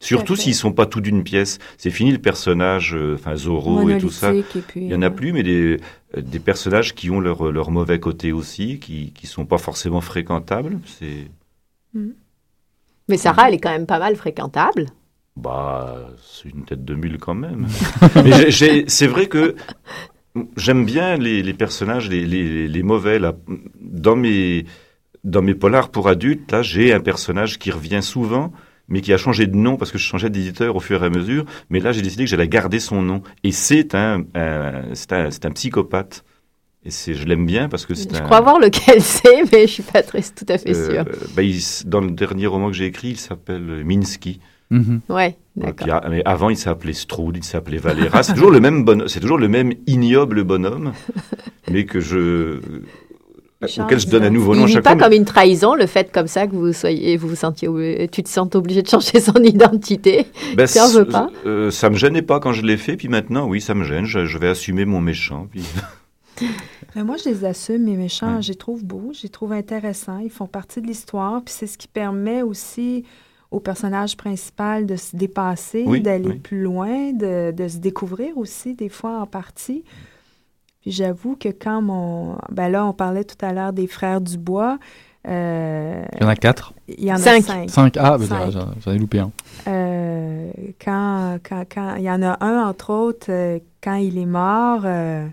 Surtout s'ils sont pas tout d'une pièce. C'est fini le personnage, euh, enfin Zorro et tout ça. monolithique, et puis, Il y en a plus, mais des, euh, des personnages qui ont leur, leur mauvais côté aussi, qui qui sont pas forcément fréquentables. C'est Mais Sarah, elle est quand même pas mal fréquentable. Bah, c'est une tête de mule quand même. (laughs) Mais c'est vrai que j'aime bien les, les personnages, les, les, les mauvais. Là. Dans, mes, dans mes polars pour adultes, là, j'ai un personnage qui revient souvent, mais qui a changé de nom parce que je changeais d'éditeur au fur et à mesure. Mais là, j'ai décidé que j'allais garder son nom. Et c'est un, un- c'est un, c'est un psychopathe. Et c'est, je l'aime bien parce que c'est Je un. crois voir lequel (laughs) c'est, mais je suis pas très, tout à fait euh, sûre. bah, dans le dernier roman que j'ai écrit, il s'appelle Minsky. Mhm. Ouais, Voilà, d'accord. ah, mais avant, il s'appelait Stroud, il s'appelait Valera. C'est toujours le même bon, c'est toujours le même ignoble bonhomme, (laughs) mais que je, change, auquel je donne un nouveau Il nom à vit chaque pas fois. mais- comme une trahison, le fait comme ça que vous soyez, vous vous sentiez, tu te sens obligé de changer son (laughs) identité? Ben, tu veux pas? euh, Ça me gênait pas quand je l'ai fait, puis maintenant, oui, ça me gêne. Je, je vais assumer mon méchant. Puis... Mais (laughs) moi, je les assume, mes méchants. Ouais. Je les trouve beaux, je les trouve intéressants. Ils font partie de l'histoire. Puis c'est ce qui permet aussi au personnage principal de se dépasser, Oui, d'aller oui. plus loin, de, de se découvrir aussi, des fois en partie. Puis j'avoue que quand mon... Ben là, on parlait tout à l'heure des frères Dubois. Euh, Il y en a quatre? il y en Cinq. a cinq. Cinq. Ah, Cinq. j'en j'en ai loupé un. Euh, quand, quand, quand il y en a un, entre autres, euh, quand il est mort, euh,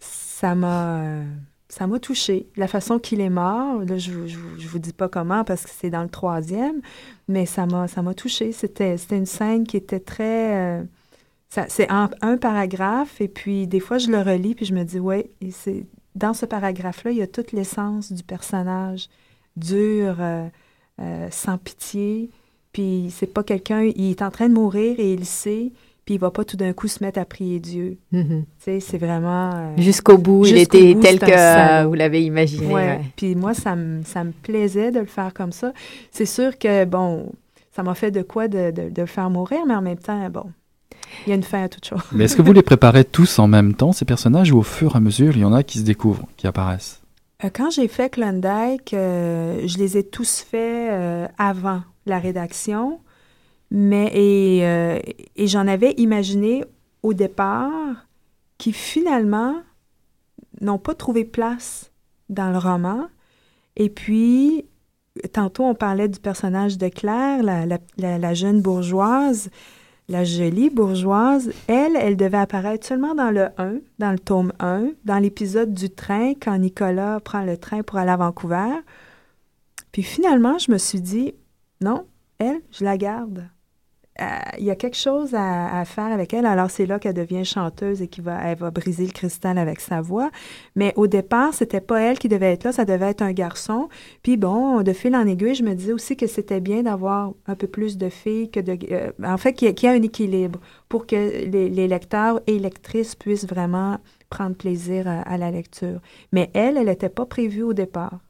ça m'a euh, ça m'a touché. La façon qu'il est mort, là, je ne je, vous dis pas comment parce que c'est dans le troisième, mais ça m'a ça m'a touché. C'était c'était une scène qui était très... euh, ça- c'est en un paragraphe et puis des fois je le relis puis je me dis, et c'est dans ce paragraphe-là, il y a toute l'essence du personnage, dur, euh, euh, sans pitié, puis c'est pas quelqu'un, il est en train de mourir et il sait, puis il va pas tout d'un coup se mettre à prier Dieu. Mhm. Tu sais, c'est vraiment... euh, Jusqu'au bout, il Jusqu'au était bout, tel que euh, salaud. vous l'avez imaginé. ouais. ouais. Puis moi, ça me, ça me plaisait de le faire comme ça. C'est sûr que, bon, ça m'a fait de quoi de, de- de le faire mourir, mais en même temps, bon, il y a une fin à toute chose. Mais est-ce que vous les préparez tous en même temps, ces personnages, ou au fur et à mesure, il y en a qui se découvrent, qui apparaissent? Euh, Quand j'ai fait Klondike, euh, je les ai tous faits euh, avant la rédaction, mais et, euh, et j'en avais imaginé au départ qui finalement n'ont pas trouvé place dans le roman. Et puis, tantôt on parlait du personnage de Claire, la, la- la- la jeune bourgeoise, la jolie bourgeoise. Elle, elle devait apparaître seulement dans le 1, dans le tome 1, dans l'épisode du train, quand Nicolas prend le train pour aller à Vancouver. Puis finalement, je me suis dit, non, elle, je la garde. Il y a quelque chose à, faire avec elle. Alors, c'est là qu'elle devient chanteuse et qu'elle va, va briser le cristal avec sa voix. Mais au départ, c'était pas elle qui devait être là, ça devait être un garçon. Puis bon, de fil en aiguille, je me disais aussi que c'était bien d'avoir un peu plus de filles que de... euh, en fait, qu'il y, ait un équilibre pour que les, les lecteurs et lectrices puissent vraiment prendre plaisir à la lecture. Mais elle, elle n'était pas prévue au départ.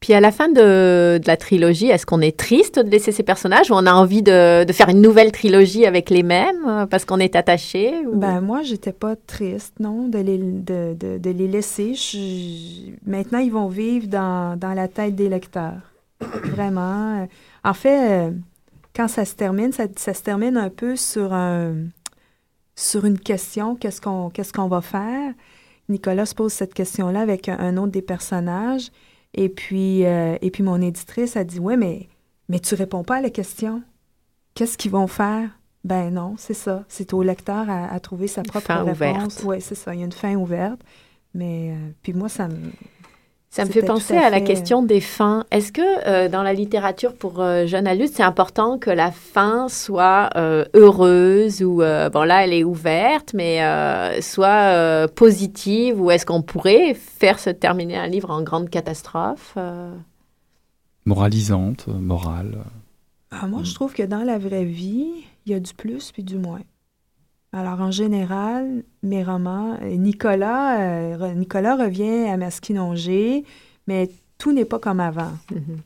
Puis à la fin de, la trilogie, est-ce qu'on est triste de laisser ces personnages ou on a envie de, faire une nouvelle trilogie avec les mêmes euh, parce qu'on est attaché Ben moi, j'étais pas triste, non, de les, de, de, les laisser. Maintenant, ils vont vivre dans, dans la tête des lecteurs. (coughs) Vraiment. En fait, euh, quand ça se termine, ça, se termine un peu sur, un, sur une question, qu'est-ce qu'on qu'est-ce qu'on va faire? Nicolas se pose cette question-là avec un autre des personnages. Et puis, euh, et puis mon éditrice a dit, ouais, mais, mais tu réponds pas à la question. Qu'est-ce qu'ils vont faire? Ben non, c'est ça. C'est au lecteur à, à trouver sa propre fin réponse. ouverte. Oui, c'est ça. Il y a une fin ouverte. Mais euh, puis moi, ça me. Ça me fait penser à à, la fait- question des fins. Est-ce que euh, dans la littérature pour euh, jeunes adultes, c'est important que la fin soit euh, heureuse ou, euh, bon là, elle est ouverte, mais euh, soit euh, positive ou est-ce qu'on pourrait faire se terminer un livre en grande catastrophe euh? Moralisante, euh, morale. Ah, moi, je trouve que dans la vraie vie, il y a du plus puis du moins. Alors, en général, mes romans, euh, Nicolas, euh, Nicolas revient à Masquinongé, mais tout n'est pas comme avant. Mhm.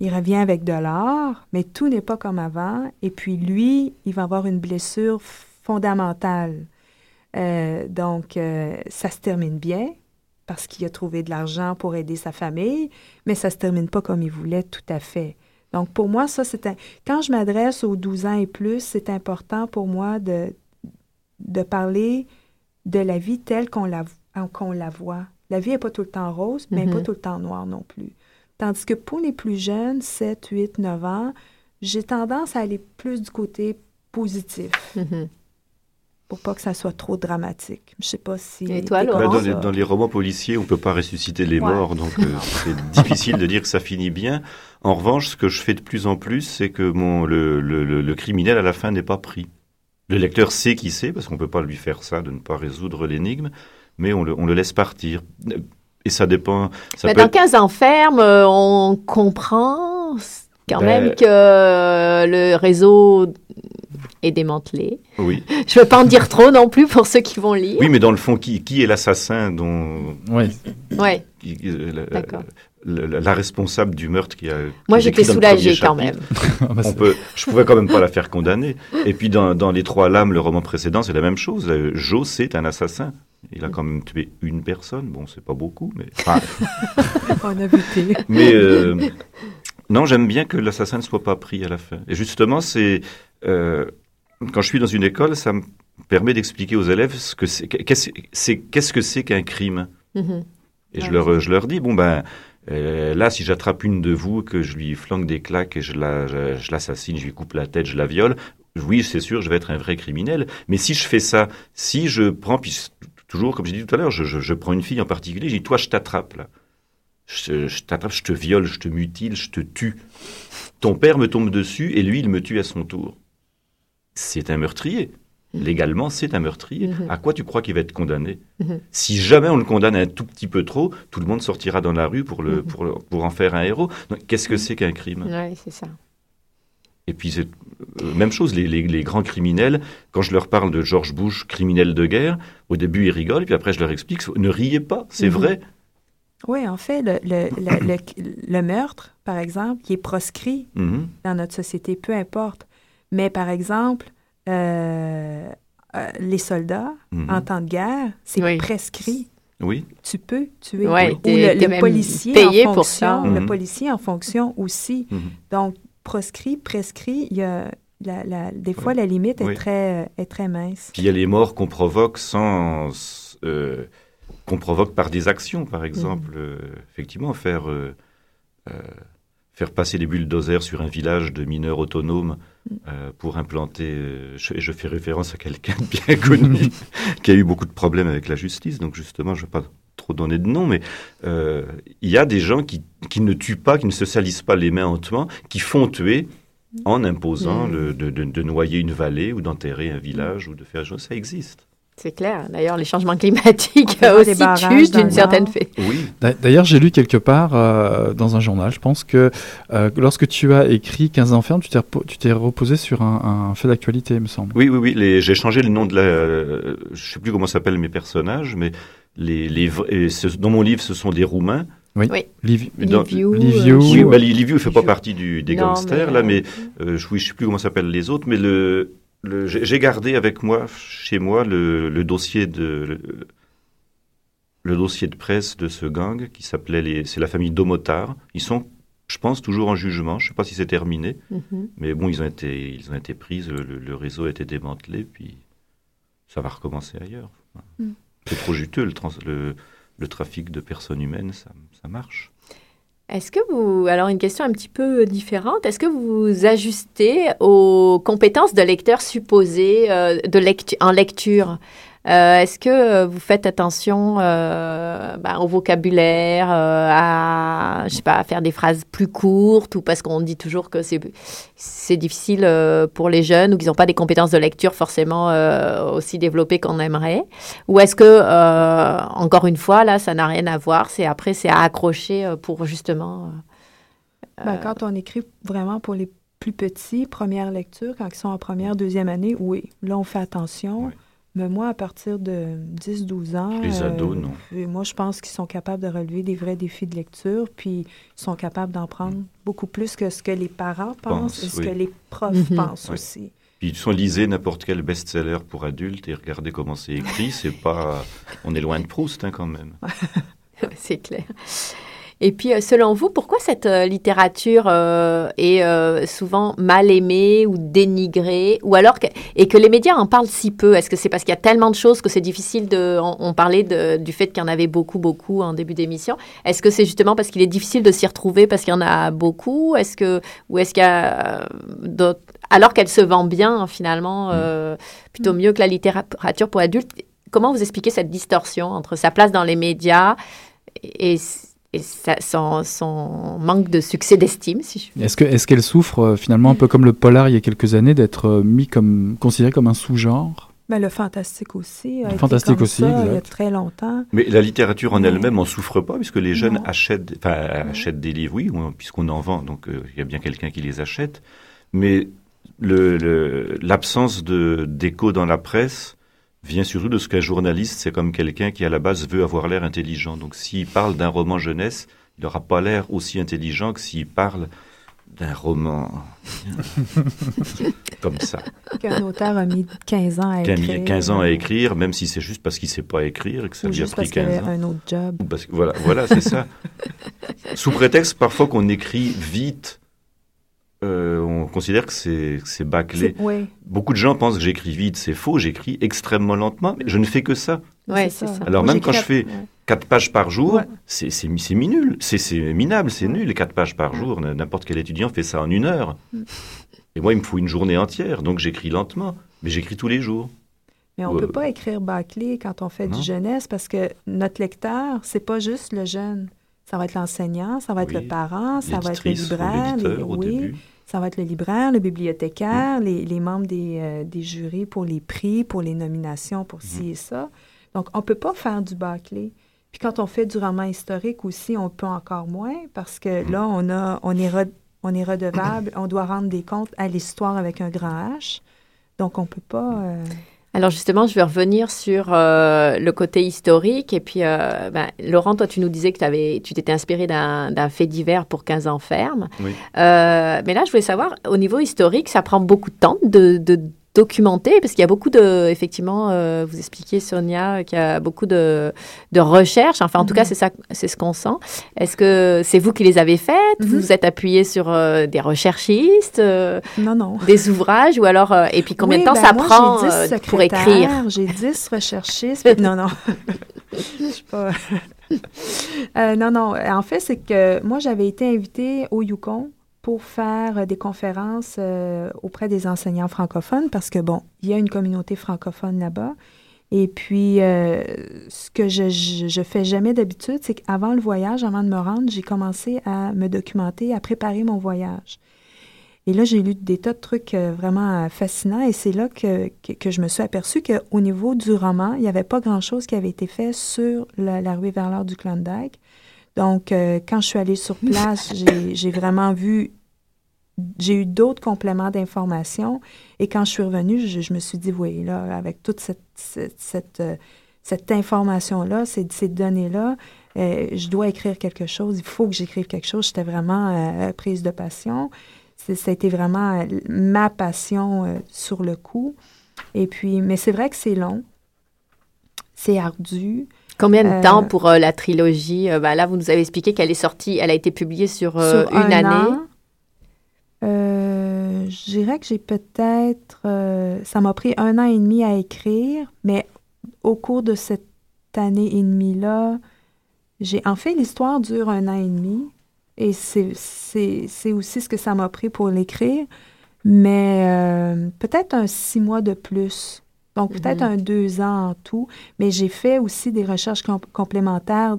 Il revient avec de l'or, mais tout n'est pas comme avant. Et puis lui, il va avoir une blessure fondamentale. Euh, donc, euh, ça se termine bien parce qu'il a trouvé de l'argent pour aider sa famille, mais ça se termine pas comme il voulait tout à fait. Donc, pour moi, ça, c'est un... Quand je m'adresse aux 12 ans et plus, c'est important pour moi de, de parler de la vie telle qu'on la, qu'on la voit. La vie n'est pas tout le temps rose, mais Mhm. pas tout le temps noire non plus. Tandis que pour les plus jeunes, 7, 8, 9 ans, j'ai tendance à aller plus du côté positif Mhm. pour pas que ça soit trop dramatique. Je sais pas si... Et toi, t'es Laurent? Bah, dans, les, ça. dans les romans policiers, on peut pas ressusciter les Ouais. morts, donc euh, (laughs) c'est difficile de dire que ça finit bien. En revanche, ce que je fais de plus en plus, c'est que mon, le, le, le, le criminel à la fin n'est pas pris. Le lecteur sait qui c'est, parce qu'on peut pas lui faire ça, de ne pas résoudre l'énigme, mais on le, on le laisse partir. Et ça dépend. Ça Mais peut dans être- 15 ans ferme, euh, on comprend quand Ben- même que euh, le réseau est démantelé. Oui. Je ne veux pas en dire trop non plus pour ceux qui vont lire. oui, mais dans le fond, qui, qui est l'assassin dont Oui. Ouais. qui- euh, D'accord. La, la responsable du meurtre qui a. Moi, j'étais soulagée quand même. (laughs) On peut, je pouvais quand même pas la faire condamner. Et puis dans, dans Les Trois Lames, le roman précédent, c'est la même chose. Euh, Joe, c'est un assassin. Il a quand même tué une personne. Bon, c'est pas beaucoup, mais. enfin, (laughs) On a buté. mais euh, non, j'aime bien que l'assassin ne soit pas pris à la fin. Et justement, c'est euh, quand je suis dans une école, ça me permet d'expliquer aux élèves ce que c'est. Qu'est-ce que c'est qu'un crime Mhm. Et je leur, je leur dis, bon ben, euh, là, si j'attrape une de vous, que je lui flanque des claques et je la, je, je l'assassine, je lui coupe la tête, je la viole, oui, c'est sûr, je vais être un vrai criminel. Mais si je fais ça, si je prends, puis toujours, comme j'ai dit tout à l'heure, je prends une fille en particulier, je dis, toi, je t'attrape, là. Je, je t'attrape, je te viole, je te mutile, je te tue. Ton père me tombe dessus et lui, il me tue à son tour. C'est un meurtrier. Légalement, c'est un meurtrier. Mhm. À quoi tu crois qu'il va être condamné? Mhm. Si jamais on le condamne un tout petit peu trop, tout le monde sortira dans la rue pour, le, pour, le- pour en faire un héros. Donc, Qu'est-ce que c'est qu'un crime? Ouais, c'est ça. Et puis, c'est euh, même chose, les, les- les grands criminels, quand je leur parle de George Bush, criminel de guerre, au début, ils rigolent, puis après, je leur explique, ne riez pas, c'est vrai. Oui, en fait, le, le, le, le- le meurtre, par exemple, qui est proscrit dans notre société, peu importe. Mais par exemple, euh, euh, les soldats, Mhm. en temps de guerre, c'est Oui. prescrit. Oui, Tu peux tuer. Ouais, Ou le, le policier payé en pour fonction, ça. le Mhm. policier en fonction aussi. Mhm. Donc, proscrit, prescrit, il y a la, la- des fois, la limite Oui. est, très, est très mince. Puis il y a les morts qu'on provoque sans. euh, qu'on provoque par des actions, par exemple. Euh, effectivement, faire. euh, euh, faire passer des bulldozers sur un village de mineurs autonomes euh, pour implanter. euh, je, et je fais référence à quelqu'un de bien (laughs) connu qui a eu beaucoup de problèmes avec la justice, donc justement, je ne vais pas trop donner de nom, mais euh, il y a des gens qui, qui ne tuent pas, qui ne se salissent pas les mains hontement, qui font tuer en imposant Mm. le- de, de- de noyer une vallée ou d'enterrer un village ou de faire. Ça existe. C'est clair. D'ailleurs, les changements climatiques (laughs) aussi tuent d'une certaine fait. Oui. D'a- D'ailleurs, j'ai lu quelque part euh, dans un journal, je pense que euh, lorsque tu as écrit 15 ans ferme, tu t'es reposé sur un, un fait d'actualité, il me semble. Oui, oui, oui. les- J'ai changé le nom de la. euh, je sais plus comment s'appellent mes personnages, mais les, les vra- et ce- dans mon livre, ce sont des Roumains. Liv- Mais dans- Liviu, Liviu, euh, Oui, Oui, bah, Liviu ne fait pas partie du, des Non, gangsters, mais, là, mais euh, je, oui, je sais plus comment s'appellent les autres, mais le, j'ai j'ai gardé avec moi, chez moi, le, le dossier de. Le, le dossier de presse de ce gang qui s'appelait les, c'est la famille Domotard. Ils sont, je pense, toujours en jugement. Je sais pas si c'est terminé, Mhm. mais bon, ils ont été, ils ont été pris. Le, réseau a été démantelé, puis ça va recommencer ailleurs. Mm. C'est trop juteux le, trans- le, le trafic de personnes humaines, ça, ça marche. Est-ce que vous, alors une question un petit peu différente, est-ce que vous ajustez aux compétences de lecteur supposées euh, de en lecture? Euh, Est-ce que euh, vous faites attention euh, ben, au vocabulaire, euh, à, je sais pas, à faire des phrases plus courtes ou parce qu'on dit toujours que c'est c'est difficile euh, pour les jeunes ou qu'ils n'ont pas des compétences de lecture forcément euh, aussi développées qu'on aimerait? Ou est-ce que, euh, encore une fois, là, ça n'a rien à voir C'est après, c'est à accrocher euh, pour justement. euh, Ben, quand on écrit vraiment pour les plus petits, première lecture, quand ils sont en première, deuxième année, oui, là, on fait attention. Oui. Mais moi, à partir de 10-12 ans, Les euh, ados, non. et moi, je pense qu'ils sont capables de relever des vrais défis de lecture, puis ils sont capables d'en prendre beaucoup plus que ce que les parents pensent Pense, et ce oui. que les profs Mhm. pensent Oui. aussi. Puis, sont lisez n'importe quel best-seller pour adultes et regardez comment c'est écrit. C'est pas, on est loin de Proust hein, quand même. (laughs) c'est clair. Et puis, euh, selon vous, pourquoi cette euh, littérature euh, est euh, souvent mal aimée ou dénigrée, ou alors que, et que les médias en parlent si peu? Est-ce que c'est parce qu'il y a tellement de choses que c'est difficile de On, on parlait de- du fait qu'il y en avait beaucoup, beaucoup en début d'émission. Est-ce que c'est justement parce qu'il est difficile de s'y retrouver parce qu'il y en a beaucoup? Est-ce que ou est-ce qu'il y a d'autres alors qu'elle se vend bien finalement euh, plutôt mieux que la littérature pour adultes? Comment vous expliquez cette distorsion entre sa place dans les médias et, et sa- son, son manque de succès d'estime, si je Est-ce que est-ce qu'elle souffre euh, finalement un peu comme le polar il y a quelques années d'être euh, mis comme considéré comme un sous-genre? Mais le fantastique aussi. A Le fantastique comme aussi, ça, Il y a très longtemps. Mais la littérature en elle-même en souffre pas, puisque les jeunes Non. achètent, enfin, achètent des livres, oui, ou- puisqu'on en vend, donc euh, il y a bien quelqu'un qui les achète. Mais le- le- l'absence de d'écho dans la presse vient surtout de ce qu'un journaliste, c'est comme quelqu'un qui à la base veut avoir l'air intelligent. Donc s'il parle d'un roman jeunesse, il n'aura pas l'air aussi intelligent que s'il parle d'un roman (laughs) comme ça. Qu'un auteur a mis 15 ans à écrire. mis 15 ans à écrire, même si c'est juste parce qu'il ne sait pas écrire et que ça Ou lui a juste pris parce qu'il 15 avait ans. un autre job. Parce que- voilà, voilà c'est ça. (laughs) Sous prétexte parfois qu'on écrit vite, euh, on considère que c'est bâclé. Beaucoup de gens pensent que j'écris vite, c'est faux, j'écris extrêmement lentement, mais je ne fais que ça. Ouais, ça. Alors Moi, même quand je fais à- ouais. 4 pages par jour, Ouais. c'est c'est c'est minable, c'est nul, les 4 pages par jour. N'importe quel étudiant fait ça en une heure. Mm. Et moi, il me faut une journée entière, donc j'écris lentement, mais j'écris tous les jours. Mais on ne peut pas écrire bâclé quand on fait Non. du jeunesse parce que notre lecteur, c'est pas juste le jeune. Ça va être l'enseignant, ça va être Oui. le parent, ça va être le libraire, les- l'éditeur au oui, début. ça va être le libraire, le bibliothécaire, Mm. les, les membres des, euh, des jurys pour les prix, pour les nominations, pour Mm. ci et ça. Donc, on peut pas faire du bâclé. Puis quand on fait du roman historique aussi, on peut encore moins parce que Mm. là, on, a, on, est, re- on est redevable, on doit rendre des comptes à l'histoire avec un grand H. Donc, on peut pas... euh, Alors justement, je vais revenir sur euh, le côté historique. Et puis, euh, ben, Laurent, toi, tu nous disais que tu t'étais inspiré d'un d'un fait divers pour 15 ans ferme. Oui. Euh, mais là, je voulais savoir, au niveau historique, ça prend beaucoup de temps de, de documenter, parce qu'il y a beaucoup de, effectivement, euh, vous expliquiez, Sonia, qu'il y a beaucoup de, de recherches. Enfin, en tout Mhm. cas, c'est ça, c'est ce qu'on sent. Est-ce que c'est vous qui les avez faites? Mhm. Vous vous êtes appuyé sur euh, des recherchistes, euh, Non, non. des ouvrages, ou alors, et puis combien Oui, de temps ben ça moi, prend j'ai 10 pour écrire? J'ai 10 recherchistes. non, non. (laughs) Je suis pas... Non, non. En fait, c'est que moi, j'avais été invitée au Yukon pour faire euh, des conférences euh, auprès des enseignants francophones parce que, bon, il y a une communauté francophone là-bas. Et puis, euh, ce que je, je, fais jamais d'habitude, c'est qu'avant le voyage, avant de me rendre, j'ai commencé à me documenter, à préparer mon voyage. Et là, j'ai lu des tas de trucs vraiment fascinants et c'est là que, que, je me suis aperçue qu'au niveau du roman, il n'y avait pas grand-chose qui avait été fait sur la, ruée vers l'heure du Klondike. Donc, euh, quand je suis allée sur place, (laughs) j'ai vraiment vu, j'ai eu d'autres compléments d'informations et quand je suis revenue, je, je me suis dit, oui, là, avec toute cette, cette, cette, euh, cette information-là, ces, ces données-là, euh, je dois écrire quelque chose, il faut que j'écrive quelque chose. J'étais vraiment euh, prise de passion. Ça a été vraiment ma passion sur le coup. Et puis, mais c'est vrai que c'est long, c'est ardu. Combien de Euh, temps pour euh, la trilogie? Euh, ben Là, vous nous avez expliqué qu'elle est sortie, elle a été publiée sur, euh, sur une un année. an. Euh, je dirais que j'ai peut-être... euh, ça m'a pris un an et demi à écrire, mais au cours de cette année et demie-là, j'ai... En fait, l'histoire dure un an et demi, et c'est, aussi ce que ça m'a pris pour l'écrire, mais euh, peut-être un six mois de plus. Donc, peut-être Mhm. un deux ans en tout, mais j'ai fait aussi des recherches com- complémentaires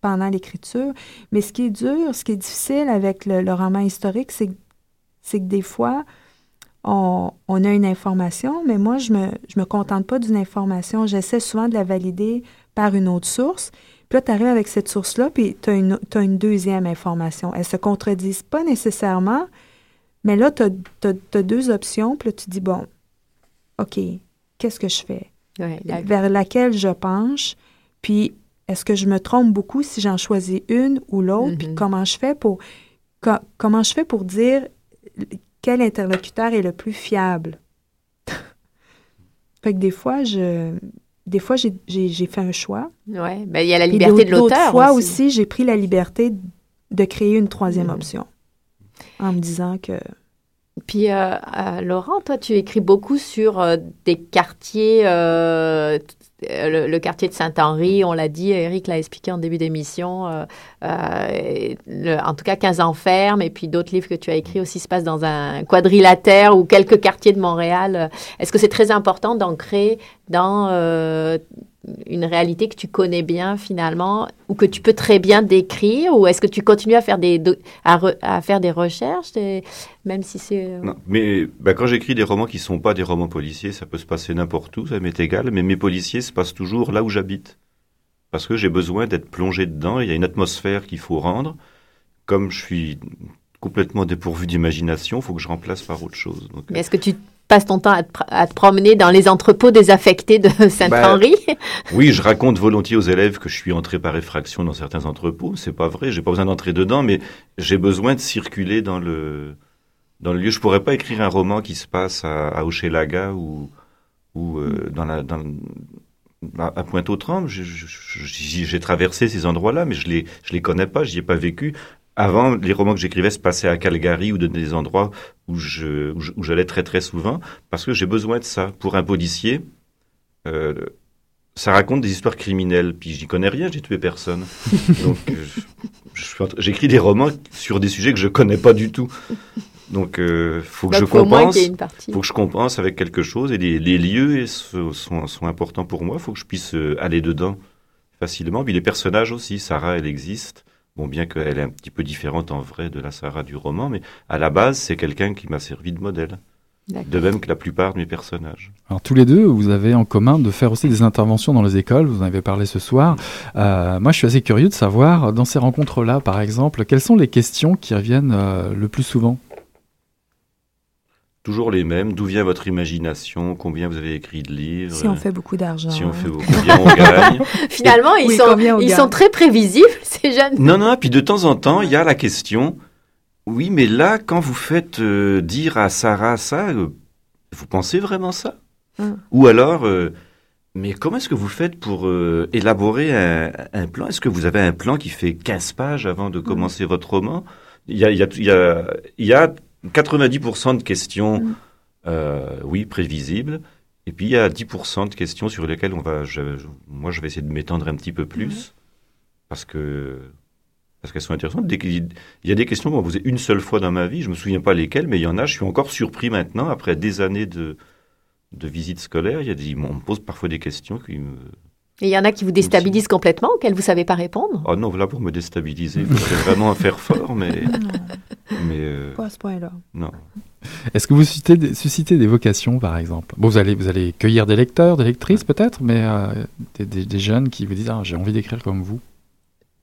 pendant l'écriture. Mais ce qui est dur, ce qui est difficile avec le, le roman historique, c'est, que- c'est que des fois, on, on a une information, mais moi, je me, je me contente pas d'une information. J'essaie souvent de la valider par une autre source. Puis là, tu arrives avec cette source-là, puis tu as une, t'as une deuxième information. Elles se contredisent pas nécessairement, mais là, tu as, deux options, puis là, tu dis, bon, OK, qu'est-ce que je fais? Ouais, la- vers laquelle je penche, puis est-ce que je me trompe beaucoup si j'en choisis une ou l'autre, puis Mhm. comment je fais pour co- comment je fais pour dire quel interlocuteur est le plus fiable? (laughs) fait que des fois, je des fois j'ai- fait un choix. ouais. Ben, il y a la liberté de d'autres- d'autres l'auteur fois aussi. aussi, j'ai pris la liberté de créer une troisième Mhm. option en me disant que Puis, euh, euh, Laurent, toi, tu écris beaucoup sur euh, des quartiers, euh, le, quartier de Saint-Henri, on l'a dit, Eric l'a expliqué en début d'émission, en tout cas 15 ans ferme, et puis d'autres livres que tu as écrits aussi se passent dans un quadrilatère ou quelques quartiers de Montréal. Est-ce que c'est très important d'ancrer dans une réalité que tu connais bien finalement, ou que tu peux très bien décrire, ou est-ce que tu continues à faire des, à, re- à faire des recherches, des- même si c'est... euh, Non, mais bah, quand j'écris des romans qui sont pas des romans policiers, ça peut se passer n'importe où, ça m'est égal, mais mes policiers se passent toujours là où j'habite. Parce que j'ai besoin d'être plongé dedans, il y a une atmosphère qu'il faut rendre. Comme je suis complètement dépourvu d'imagination, il faut que je remplace par autre chose. Donc, Mais est-ce que tu passes ton temps à te, pr- à te promener dans les entrepôts désaffectés de (laughs) Saint-Henri Oui, je raconte volontiers aux élèves que je suis entré par effraction dans certains entrepôts. C'est pas vrai, j'ai pas besoin d'entrer dedans, mais j'ai besoin de circuler dans le dans le lieu. Je pourrais pas écrire un roman qui se passe à, à Hochelaga ou ou euh, dans la dans à Pointe-aux-Trembles. J'ai traversé ces endroits-là, mais je les je les connais pas, j'y ai pas vécu. Avant, les romans que j'écrivais se passaient à Calgary ou dans des endroits où je où je- où j'allais très très souvent parce que j'ai besoin de ça pour un policier. Euh, ça raconte des histoires criminelles, puis j'y connais rien, j'ai tué personne. (laughs) Donc, euh, j'écris des romans sur des sujets que je connais pas du tout. Donc, euh, faut que Donc, je compense. partie. Faut que je compense avec quelque chose, et les, les lieux et ce- sont, sont importants pour moi. Faut que je puisse euh, aller dedans facilement. Puis les personnages aussi. Sarah, elle existe. Bon, bien qu'elle est un petit peu différente en vrai de la Sarah du roman, mais à la base, c'est quelqu'un qui m'a servi de modèle. De même que la plupart de mes personnages. Alors tous les deux, vous avez en commun de faire aussi des interventions dans les écoles, vous en avez parlé ce soir. Euh, moi, je suis assez curieux de savoir, dans ces rencontres-là, par exemple, quelles sont les questions qui reviennent euh, le plus souvent? Toujours les mêmes. D'où vient votre imagination? Combien vous avez écrit de livres? Si on fait beaucoup d'argent. Si on fait combien on gagne? (laughs) Finalement, ils, Oui, sont, combien on ils gagne? sont très prévisibles, (laughs) ces jeunes. Non, non, puis de temps en temps, il y a la question, oui, mais là, quand vous faites euh, dire à Sarah ça, euh, vous pensez vraiment ça? Hum. Ou alors, euh, mais comment est-ce que vous faites pour euh, élaborer un, un plan? Est-ce que vous avez un plan qui fait 15 pages avant de commencer votre roman? Il y, a, il, y a, il, y a, il y a 90% de questions, Hum. euh, oui, prévisibles. Et puis il y a 10% de questions sur lesquelles on va, je- je- moi je vais essayer de m'étendre un petit peu plus parce que parce qu'elles sont intéressantes. Dès il y a des questions qu'on m'a posées une seule fois dans ma vie, je me souviens pas lesquelles, mais il y en a. Je suis encore surpris maintenant après des années de de visites scolaires. Il y a des, on me pose parfois des questions qui me Et il y en a qui vous déstabilisent complètement, auxquelles vous savez pas répondre. oh non voilà pour me déstabiliser, il faudrait vraiment faire fort, mais (laughs) mais euh, pas à ce point-là. non. Est-ce que vous suscitez des, suscitez des vocations, par exemple? Bon, vous, allez, vous allez cueillir des lecteurs, des lectrices peut-être, mais euh, des, des- des jeunes qui vous disent ah, j'ai envie d'écrire comme vous.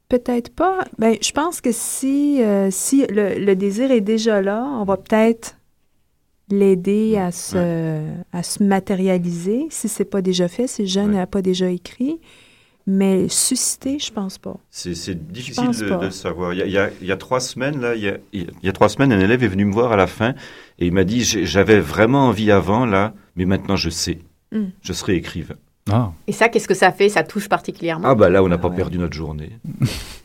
Peut-être pas. Ben, je pense que si, euh, si le, le désir est déjà là, on va peut-être l'aider à se, à se matérialiser, si c'est pas déjà fait, si le jeune Ouais. n'a pas déjà écrit. Mais susciter, je pense pas. C'est c'est difficile de, pas. de savoir. Il y, a, il y a- il y a trois semaines, là, il y a, il y a trois semaines, un élève est venu me voir à la fin et il m'a dit J'avais vraiment envie avant, là, mais maintenant je sais. Mm. Je serai écrivain. Ah, Et ça, qu'est-ce que ça fait? Ça touche particulièrement? Ah, bah là, on n'a pas ouais. perdu notre journée.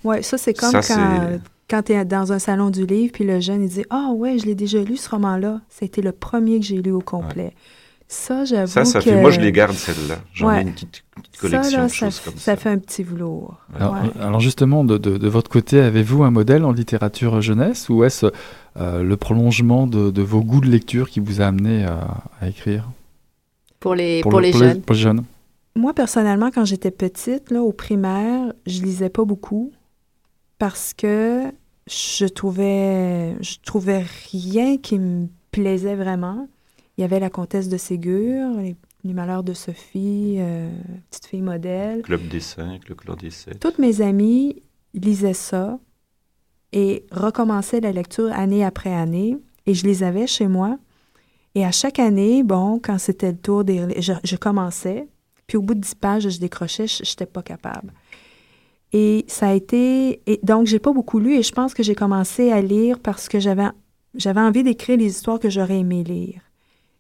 Ouais, ça, c'est comme Ça, quand, quand tu es dans un salon du livre, puis le jeune, il dit Ah, ouais, je l'ai déjà lu, ce roman-là. C'était le premier que j'ai lu au complet. Ça, j'avoue. Ça, ça que... fait. Moi, je les garde, celles-là. J'en Ouais. ai une petite, petite collection ça, là, de ça, choses comme ça. ça fait un petit velours. Alors, Ouais. euh, alors justement, de, de- de votre côté, avez-vous un modèle en littérature jeunesse ou est-ce euh, le prolongement de, de vos goûts de lecture qui vous a amené à, à écrire? Pour les, pour le- les jeunes. pour les jeunes Moi, personnellement, quand j'étais petite, là, au primaire, je lisais pas beaucoup parce que je trouvais, je trouvais rien qui me plaisait vraiment. Il y avait La Comtesse de Ségur, Les, les Malheurs de Sophie, euh, Petite fille modèle. Club des cinq, le clan des sept. Toutes mes amies lisaient ça et recommençaient la lecture année après année. Et je les avais chez moi. Et à chaque année, bon, quand c'était le tour des... Je, je commençais. Puis au bout de 10 pages, je décrochais, je n'étais pas capable. Et ça a été... Et donc, j'ai pas beaucoup lu et je pense que j'ai commencé à lire parce que j'avais j'avais envie d'écrire les histoires que j'aurais aimé lire.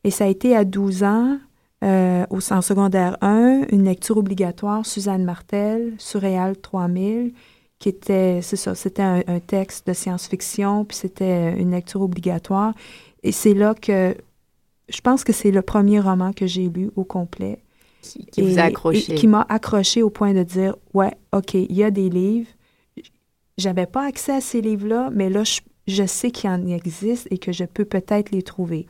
Et ça a été à 12 ans, euh, au, en secondaire 1, une lecture obligatoire, Suzanne Martel, Surréal 3000, qui était, c'est ça, c'était un, un texte de science-fiction, puis c'était une lecture obligatoire. Et c'est là que, je pense que c'est le premier roman que j'ai lu au complet. Qui, qui vous a Et- accroché. et qui m'a accroché au point de dire, ouais, OK, il y a des livres. J'avais pas accès à ces livres-là, mais là, je, je sais qu'il en existe et que je peux peut-être les trouver.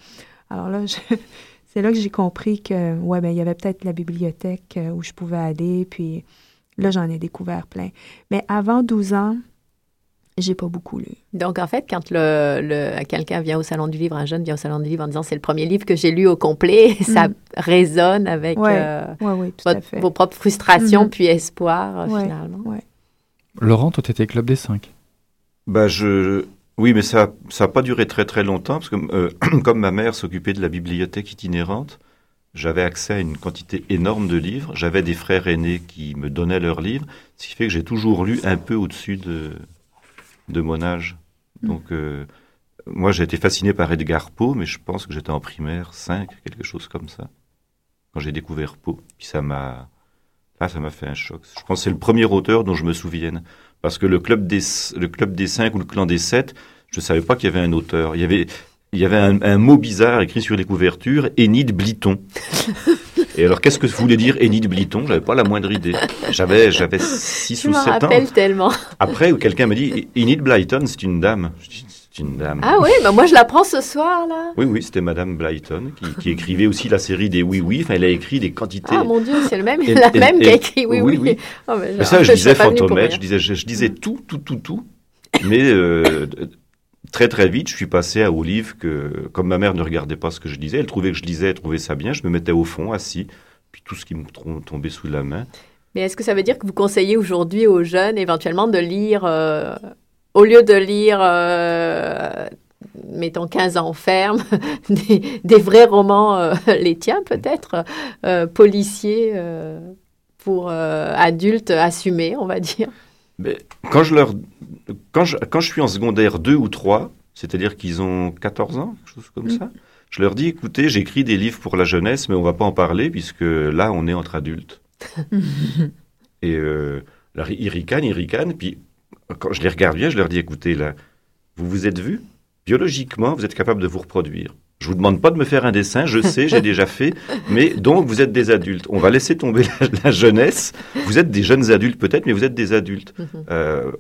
Alors là, (laughs) c'est là que j'ai compris que, ouais, ben, il y avait peut-être la bibliothèque euh, où je pouvais aller, puis là, j'en ai découvert plein. Mais avant 12 ans, j'ai pas beaucoup lu. Donc, en fait, quand le, le- quelqu'un vient au Salon du Livre, un jeune vient au Salon du Livre en disant c'est le premier livre que j'ai lu au complet, (laughs) ça Mm. résonne avec Ouais, euh, tout à fait. vos propres frustrations Mhm. puis espoirs, euh, Ouais, finalement. ouais. Laurent, toi, tu étais Club des 5. Bah, je, Oui, mais ça ça a pas duré très très longtemps parce que euh, (clears throat) comme ma mère s'occupait de la bibliothèque itinérante, j'avais accès à une quantité énorme de livres. J'avais des frères aînés qui me donnaient leurs livres, ce qui fait que j'ai toujours lu un peu au-dessus de de mon âge. Donc euh, moi j'ai été fasciné par Edgar Poe, mais je pense que j'étais en primaire 5, quelque chose comme ça, quand j'ai découvert Poe. Puis ça m'a ah, ça m'a fait un choc. Je pense que c'est le premier auteur dont je me souvienne. Parce que le club des, le club des cinq ou le clan des sept, je savais pas qu'il y avait un auteur. Il y avait, il y avait un, un mot bizarre écrit sur les couvertures, Enid Bliton. (laughs) Et alors, qu'est-ce que voulait dire Enid Bliton? J'avais pas la moindre idée. J'avais, j'avais 6 Je ou m'en 7 ans. rappelle tellement. Après, quelqu'un m'a dit, Enid Blyton, c'est une dame. Je dis, c'est une dame. Ah oui, bah moi je l'apprends ce soir là. Oui, oui, c'était Madame Blyton qui, qui écrivait aussi la série des Oui Oui. Enfin, elle a écrit des quantités. Ah mon dieu, c'est le même, Et- la et- même qui a écrit, oui, oui, oui. oui. Oh, mais Mais ça, je disais fantomètre, je disais, je, je disais tout, tout, tout, tout. Mais euh, très, très vite, je suis passé à au livre que, comme ma mère ne regardait pas ce que je disais, elle trouvait que je lisais, elle trouvait ça bien, je me mettais au fond, assis, puis tout ce qui me tombait sous la main. Mais est-ce que ça veut dire que vous conseillez aujourd'hui aux jeunes éventuellement de lire, euh, au lieu de lire, euh, mettons 15 ans ferme, (laughs) des, vrais romans, euh, les tiens peut-être, policiers pour adultes assumés, on va dire? Quand je leur, quand je, quand je suis en secondaire 2 ou 3, c'est-à-dire qu'ils ont 14 ans, quelque chose comme ça, je leur dis, écoutez, j'écris des livres pour la jeunesse, mais on va pas en parler puisque là, on est entre adultes. (laughs) Et euh, alors, ils ricanent, ils ricanent, puis quand je les regarde bien, je leur dis, écoutez, là, vous vous êtes vus? Biologiquement, vous êtes capable de vous reproduire. Je vous demande pas de me faire un dessin, je sais, j'ai déjà fait, mais donc vous êtes des adultes. On va laisser tomber la, la jeunesse. Vous êtes des jeunes adultes peut-être, mais vous êtes des adultes. Euh,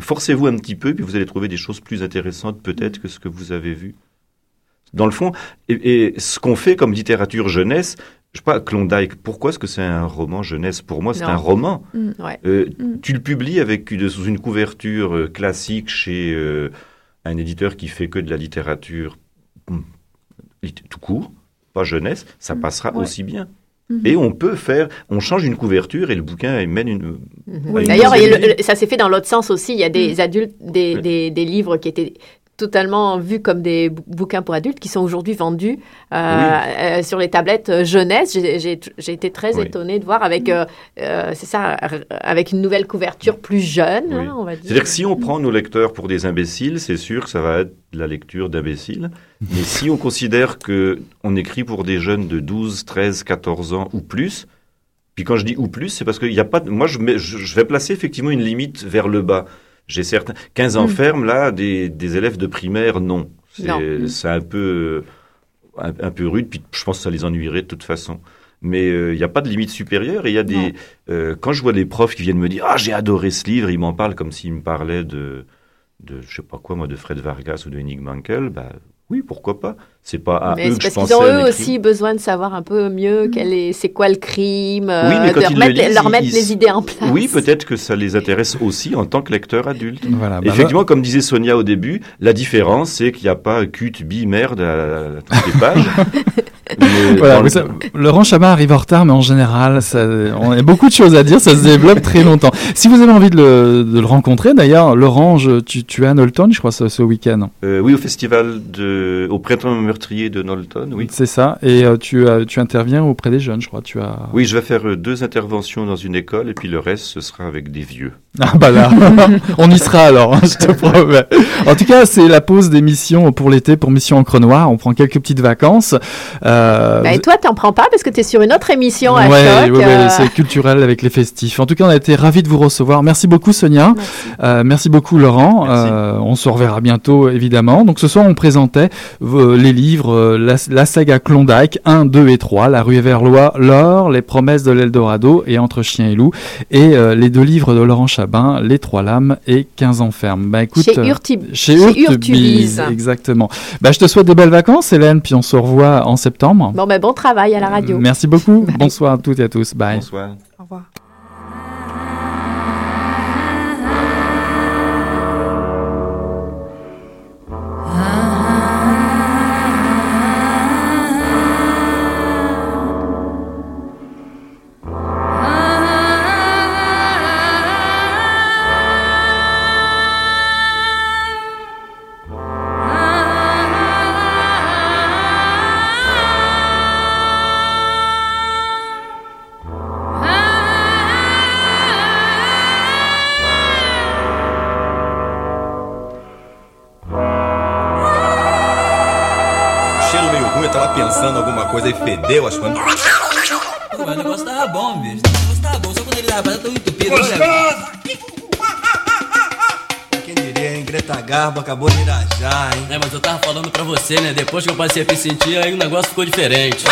Forcez-vous un petit peu, puis vous allez trouver des choses plus intéressantes peut-être que ce que vous avez vu. Dans le fond, et, et ce qu'on fait comme littérature jeunesse, je sais pas, Klondike, pourquoi est-ce que c'est un roman jeunesse? Pour moi, c'est un roman. Ouais. Euh, Mm. Tu le publies avec une, sous une couverture euh, classique chez euh, un éditeur qui fait que de la littérature lit- tout court, pas jeunesse, ça passera Ouais. aussi bien. Mhm. Et on peut faire, on change une couverture et le bouquin mène une. Oui. D'ailleurs, Une ça s'est fait dans l'autre sens aussi. Il y a des Mm. adultes, des, Oui. des, des livres qui étaient totalement vus comme des bou- bouquins pour adultes qui sont aujourd'hui vendus euh, euh, sur les tablettes euh, jeunesse. J'ai- été très Oui. étonnée de voir avec, euh, c'est ça, avec une nouvelle couverture plus jeune, Oui. hein, on va dire. C'est-à-dire que si on prend nos lecteurs pour des imbéciles, c'est sûr que ça va être de la lecture d'imbéciles. (laughs) Mais si on considère que on écrit pour des jeunes de 12, 13, 14 ans ou plus, puis quand je dis ou plus, c'est parce qu'il n'y a pas. Moi, je, mets- je, je vais placer effectivement une limite vers le bas. J'ai certains 15 ans Mm. ferme là, des, des élèves de primaire, non. C'est un peu un, un peu rude. Puis je pense que ça les ennuierait de toute façon. Mais euh, il n'y a pas de limite supérieure. Et il y a des. Euh, quand je vois des profs qui viennent me dire Ah, j'ai adoré ce livre, ils m'en parlent comme s'ils me parlaient de, de, je sais pas quoi, moi, de Fred Vargas ou de Henning Mankell. Bah, oui, pourquoi pas C'est pas à Mais eux c'est que je parce pensais. qu'ils ont eux aussi besoin de savoir un peu mieux quel est, c'est quoi le crime, Oui, mais euh, quand de ils le remettre, lisent, leur ils- mettre ils- les idées en place. Oui, peut-être que ça les intéresse aussi en tant que lecteur adulte. Voilà, bah, Effectivement, comme disait Sonia au début, la différence, c'est qu'il n'y a pas cut, bi, merde à, à toutes les pages. (laughs) Voilà, le- savez, Laurent Chabat arrive en retard, mais en général, ça, on a beaucoup de choses à dire, ça se développe très longtemps. Si vous avez envie de le, de le rencontrer, d'ailleurs, Laurent, je- tu, tu es à Knowlton, je crois, ce, ce week-end. Euh, oui, au festival de, au printemps meurtrier de Knowlton, oui. C'est ça. Et euh, tu, as- tu interviens auprès des jeunes, je crois. Tu as... Oui, je vais faire euh, deux interventions dans une école et puis le reste, ce sera avec des vieux. (laughs) Ah bah là, (laughs) on y sera alors, hein, je te promets. En tout cas, c'est la pause d'émission pour l'été, pour Mission Encre Noire. On prend quelques petites vacances. Euh, Bah, et toi, t'en prends pas parce que tu es sur une autre émission à ouais, choc. ouais, ouais, euh, c'est culturel avec les festifs. En tout cas, on a été ravis de vous recevoir. Merci beaucoup, Sonia. Euh, merci beaucoup, Laurent. Merci. Euh, on se reverra bientôt, évidemment. Donc, ce soir, on présentait euh, les livres, euh, la, la saga Klondike 1, 2 et 3, La rue Verlois, L'or, Les promesses de l'Eldorado et Entre chien et loup. Et euh, les deux livres de Laurent Chabin, Les trois lames et 15 ans ferme. Bah, écoute, chez euh, chez chez Urtubise, Urtubise. exactement. Bah, je te souhaite de belles vacances, Hélène, puis on se revoit en septembre. Bon, ben, bon travail à la radio. Merci beaucoup. Bonsoir à toutes et à tous. Bye. Bonsoir. Au revoir. Coisa e fedeu as coisas. Pô, mas o negócio tava bom, bicho. O negócio tava bom, só quando ele tava tão entupido. Olha, Quem diria, hein? Greta Garbo acabou de irajar, hein? É, mas eu tava falando pra você, né? Depois que eu passei a me sentir, aí o negócio ficou diferente.